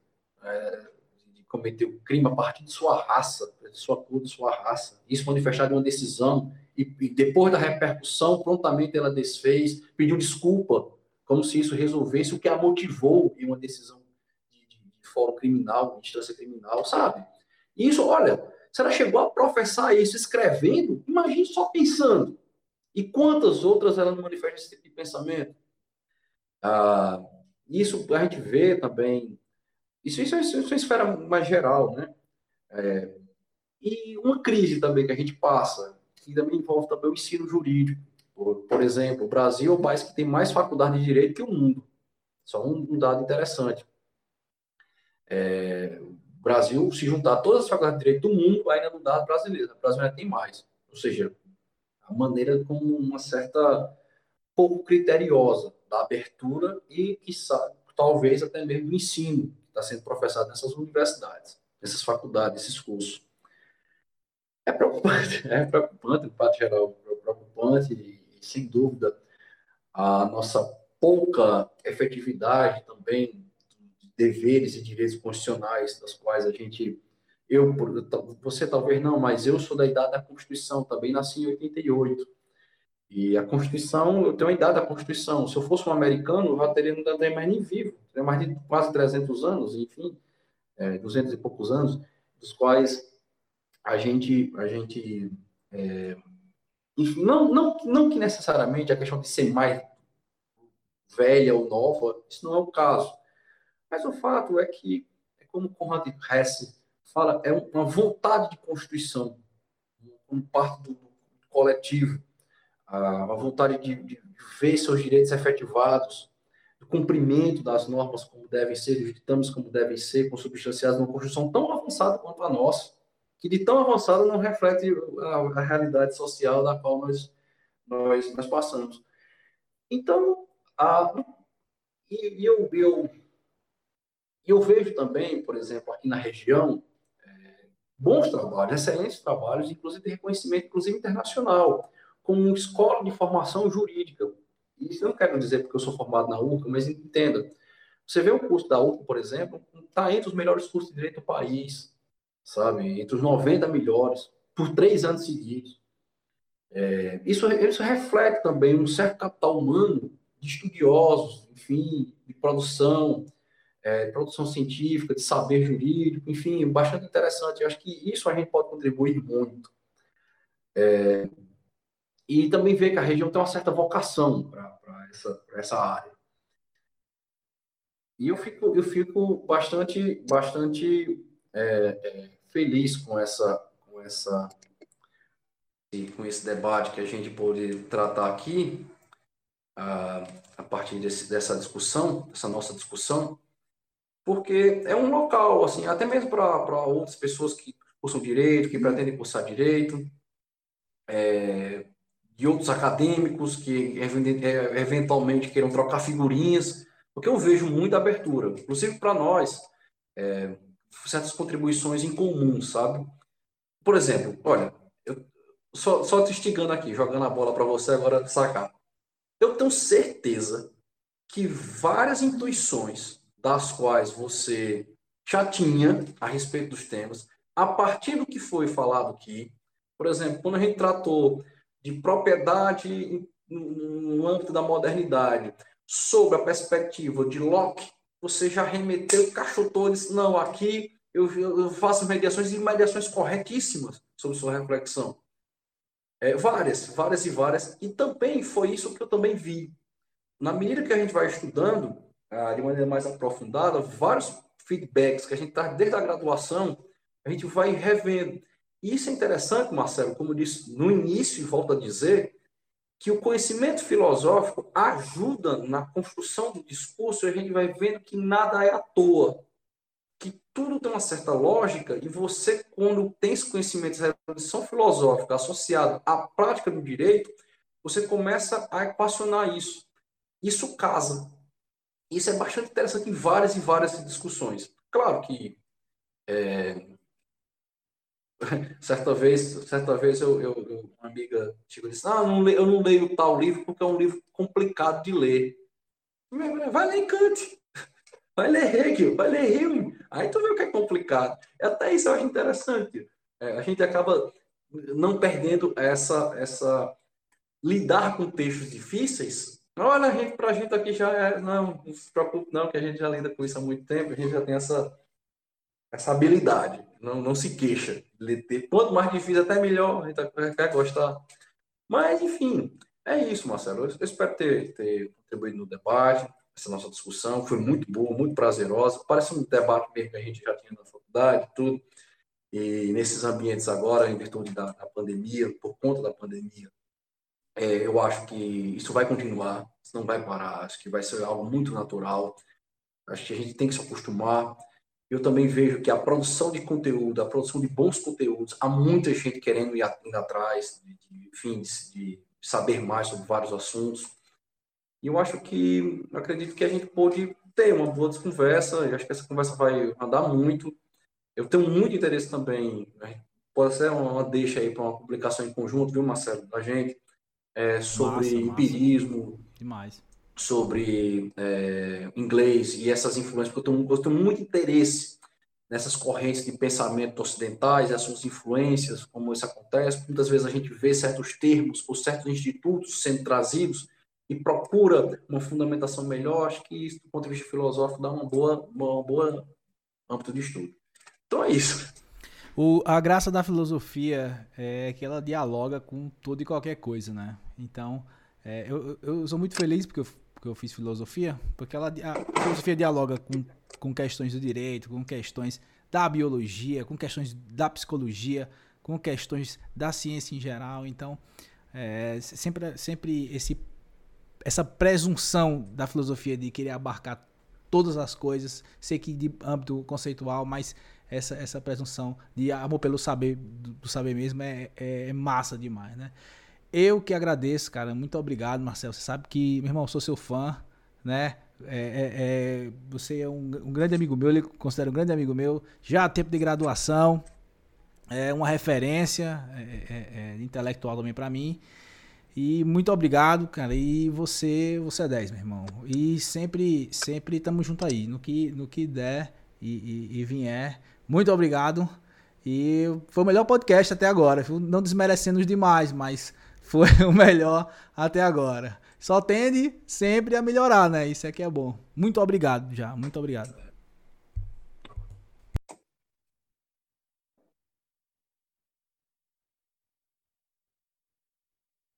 é, de cometer o crime a partir de sua raça, de sua cor, de sua raça. Isso manifestado em uma decisão e, e, depois da repercussão, prontamente ela desfez, pediu desculpa, como se isso resolvesse o que a motivou em uma decisão fórum criminal, instância criminal, sabe? Isso, olha, se ela chegou a professar isso escrevendo, imagine só pensando. E quantas outras ela não manifesta esse tipo de pensamento? Ah, isso a gente vê também. Isso, isso, isso, isso é esfera mais geral, né? É, e uma crise também que a gente passa, que também envolve também o ensino jurídico. Por, por exemplo, o Brasil é o país que tem mais faculdade de direito que o mundo. Só um, um dado interessante. É, o Brasil, se juntar todas as faculdades de direito do mundo, ainda não dá brasileira. O Brasil ainda tem mais. Ou seja, a maneira como uma certa pouco criteriosa da abertura e que talvez até mesmo do ensino que está sendo professado nessas universidades, nessas faculdades, nesses cursos. É preocupante, é preocupante, no fato geral, é preocupante e, sem dúvida, a nossa pouca efetividade também deveres e direitos constitucionais, das quais a gente, eu, você talvez não, mas eu sou da idade da Constituição, também nasci em 88. E a Constituição, eu tenho a idade da Constituição. Se eu fosse um americano, eu já teria, não teria mais nem vivo. Teria mais de quase 300 anos, enfim, é, 200 e poucos anos, dos quais a gente, a gente é, enfim, não, não, não que necessariamente a questão de ser mais velha ou nova, isso não é o caso. Mas o fato é que, é como Conrad Hesse fala, é uma vontade de constituição, como parte do, do coletivo, a, vontade de, de, ver seus direitos efetivados, o cumprimento das normas como devem ser, dos ditames como devem ser, consubstanciados numa Constituição tão avançada quanto a nossa, que de tão avançada não reflete a, a realidade social da qual nós, nós, nós passamos. Então, a, e, e eu, eu, eu vejo também, por exemplo, aqui na região, é, bons trabalhos, excelentes trabalhos, inclusive de reconhecimento, inclusive internacional, como escola de formação jurídica. Isso não quero dizer porque eu sou formado na URCA, mas entenda. Você vê o curso da URCA, por exemplo, está entre os melhores cursos de direito do país, sabe? Entre os 90 melhores, por três anos seguidos. É, isso, isso reflete também um certo capital humano de estudiosos, enfim, de produção, é, de produção científica, de saber jurídico, enfim, bastante interessante. Eu acho que isso a gente pode contribuir muito. É, e também ver que a região tem uma certa vocação para essa, essa área. E eu fico, eu fico bastante, bastante é, é, feliz com essa, com essa, com esse debate que a gente pôde tratar aqui, a, a partir desse, dessa discussão, dessa nossa discussão, porque é um local, assim, até mesmo para outras pessoas que cursam direito, que pretendem cursar direito, é, de outros acadêmicos que é, eventualmente queiram trocar figurinhas, porque eu vejo muita abertura, inclusive para nós, é, certas contribuições em comum, sabe? Por exemplo, olha, eu, só, só te instigando aqui, jogando a bola para você agora sacar. Eu tenho certeza que várias intuições das quais você já tinha a respeito dos temas, a partir do que foi falado aqui, por exemplo, quando a gente tratou de propriedade no âmbito da modernidade, sobre a perspectiva de Locke, você já remeteu, cachotou disse, não, aqui eu, eu, faço mediações e mediações corretíssimas sobre sua reflexão. É, várias, várias e várias. E também foi isso que eu também vi. Na medida que a gente vai estudando, ah, de maneira mais aprofundada, vários feedbacks que a gente traz desde a graduação, a gente vai revendo. Isso é interessante, Marcelo, como eu disse no início, e volto a dizer, que o conhecimento filosófico ajuda na construção do discurso, e a gente vai vendo que nada é à toa, que tudo tem uma certa lógica, e você, quando tem esse conhecimento de revolução filosófica associado à prática do direito, você começa a equacionar isso. Isso casa. Isso é bastante interessante em várias e várias discussões. Claro que é, certa vez, certa vez eu, eu, uma amiga chegou e disse: Ah, não eu não leio tal livro porque é um livro complicado de ler. Vai ler Kant, vai ler Hegel, vai ler Hume. Aí tu vê o que é complicado. Até isso eu acho interessante. É, a gente acaba não perdendo essa, essa lidar com textos difíceis. Olha, a gente, pra gente aqui já é, não, não se preocupe não, que a gente já lida com isso há muito tempo, a gente já tem essa, essa habilidade, não, não se queixa. Quanto mais difícil, até melhor, a gente quer gostar. Mas, enfim, é isso, Marcelo. Eu espero ter, ter contribuído no debate, essa nossa discussão. Foi muito boa, muito prazerosa. Parece um debate mesmo que a gente já tinha na faculdade, tudo. E nesses ambientes agora, em virtude da, da pandemia, por conta da pandemia, é, eu acho que isso vai continuar, isso não vai parar. Acho que vai ser algo muito natural. Acho que a gente tem que se acostumar eu também vejo que a produção de conteúdo, a produção de bons conteúdos, há muita gente querendo ir, ir atrás, de, enfim, de saber mais sobre vários assuntos. E eu acho que, acredito que a gente pode ter uma boa conversa, e acho que essa conversa vai andar muito. Eu tenho muito interesse também, né? pode ser uma deixa aí para uma publicação em conjunto, viu, Marcelo, da gente, é, sobre massa, empirismo. Massa. Demais sobre é, inglês e essas influências, porque eu tenho, muito interesse nessas correntes de pensamento ocidentais, as suas influências, como isso acontece. Muitas vezes a gente vê certos termos ou certos institutos sendo trazidos e procura uma fundamentação melhor. Acho que isso, do ponto de vista filosófico, dá uma boa, uma boa âmbito de estudo. Então é isso. O, a graça da filosofia é que ela dialoga com toda e qualquer coisa, né? Então, é, eu, eu sou muito feliz porque eu, porque eu fiz filosofia, porque ela, a filosofia dialoga com com questões do direito, com questões da biologia, com questões da psicologia, com questões da ciência em geral. Então, é, sempre, sempre esse, essa presunção da filosofia de querer abarcar todas as coisas, sei que de âmbito conceitual, mas essa, essa presunção de amor pelo saber, do, do saber mesmo, é, é, é, massa demais, né? Eu que agradeço, cara. Muito obrigado, Marcelo. Você sabe que, meu irmão, eu sou seu fã, né? É, é, é, você é um, um, grande amigo meu, ele considera um grande amigo meu, já há tempo de graduação, é uma referência é, é, é intelectual também para mim. E muito obrigado, cara. E você, você é 10, meu irmão. E sempre, sempre estamos junto aí, no que, no que der e, e, e vier. Muito obrigado. E foi o melhor podcast até agora. Não desmerecendo os demais, mas foi o melhor até agora só tende sempre a melhorar, né? Isso é que é bom. Muito obrigado já, muito obrigado.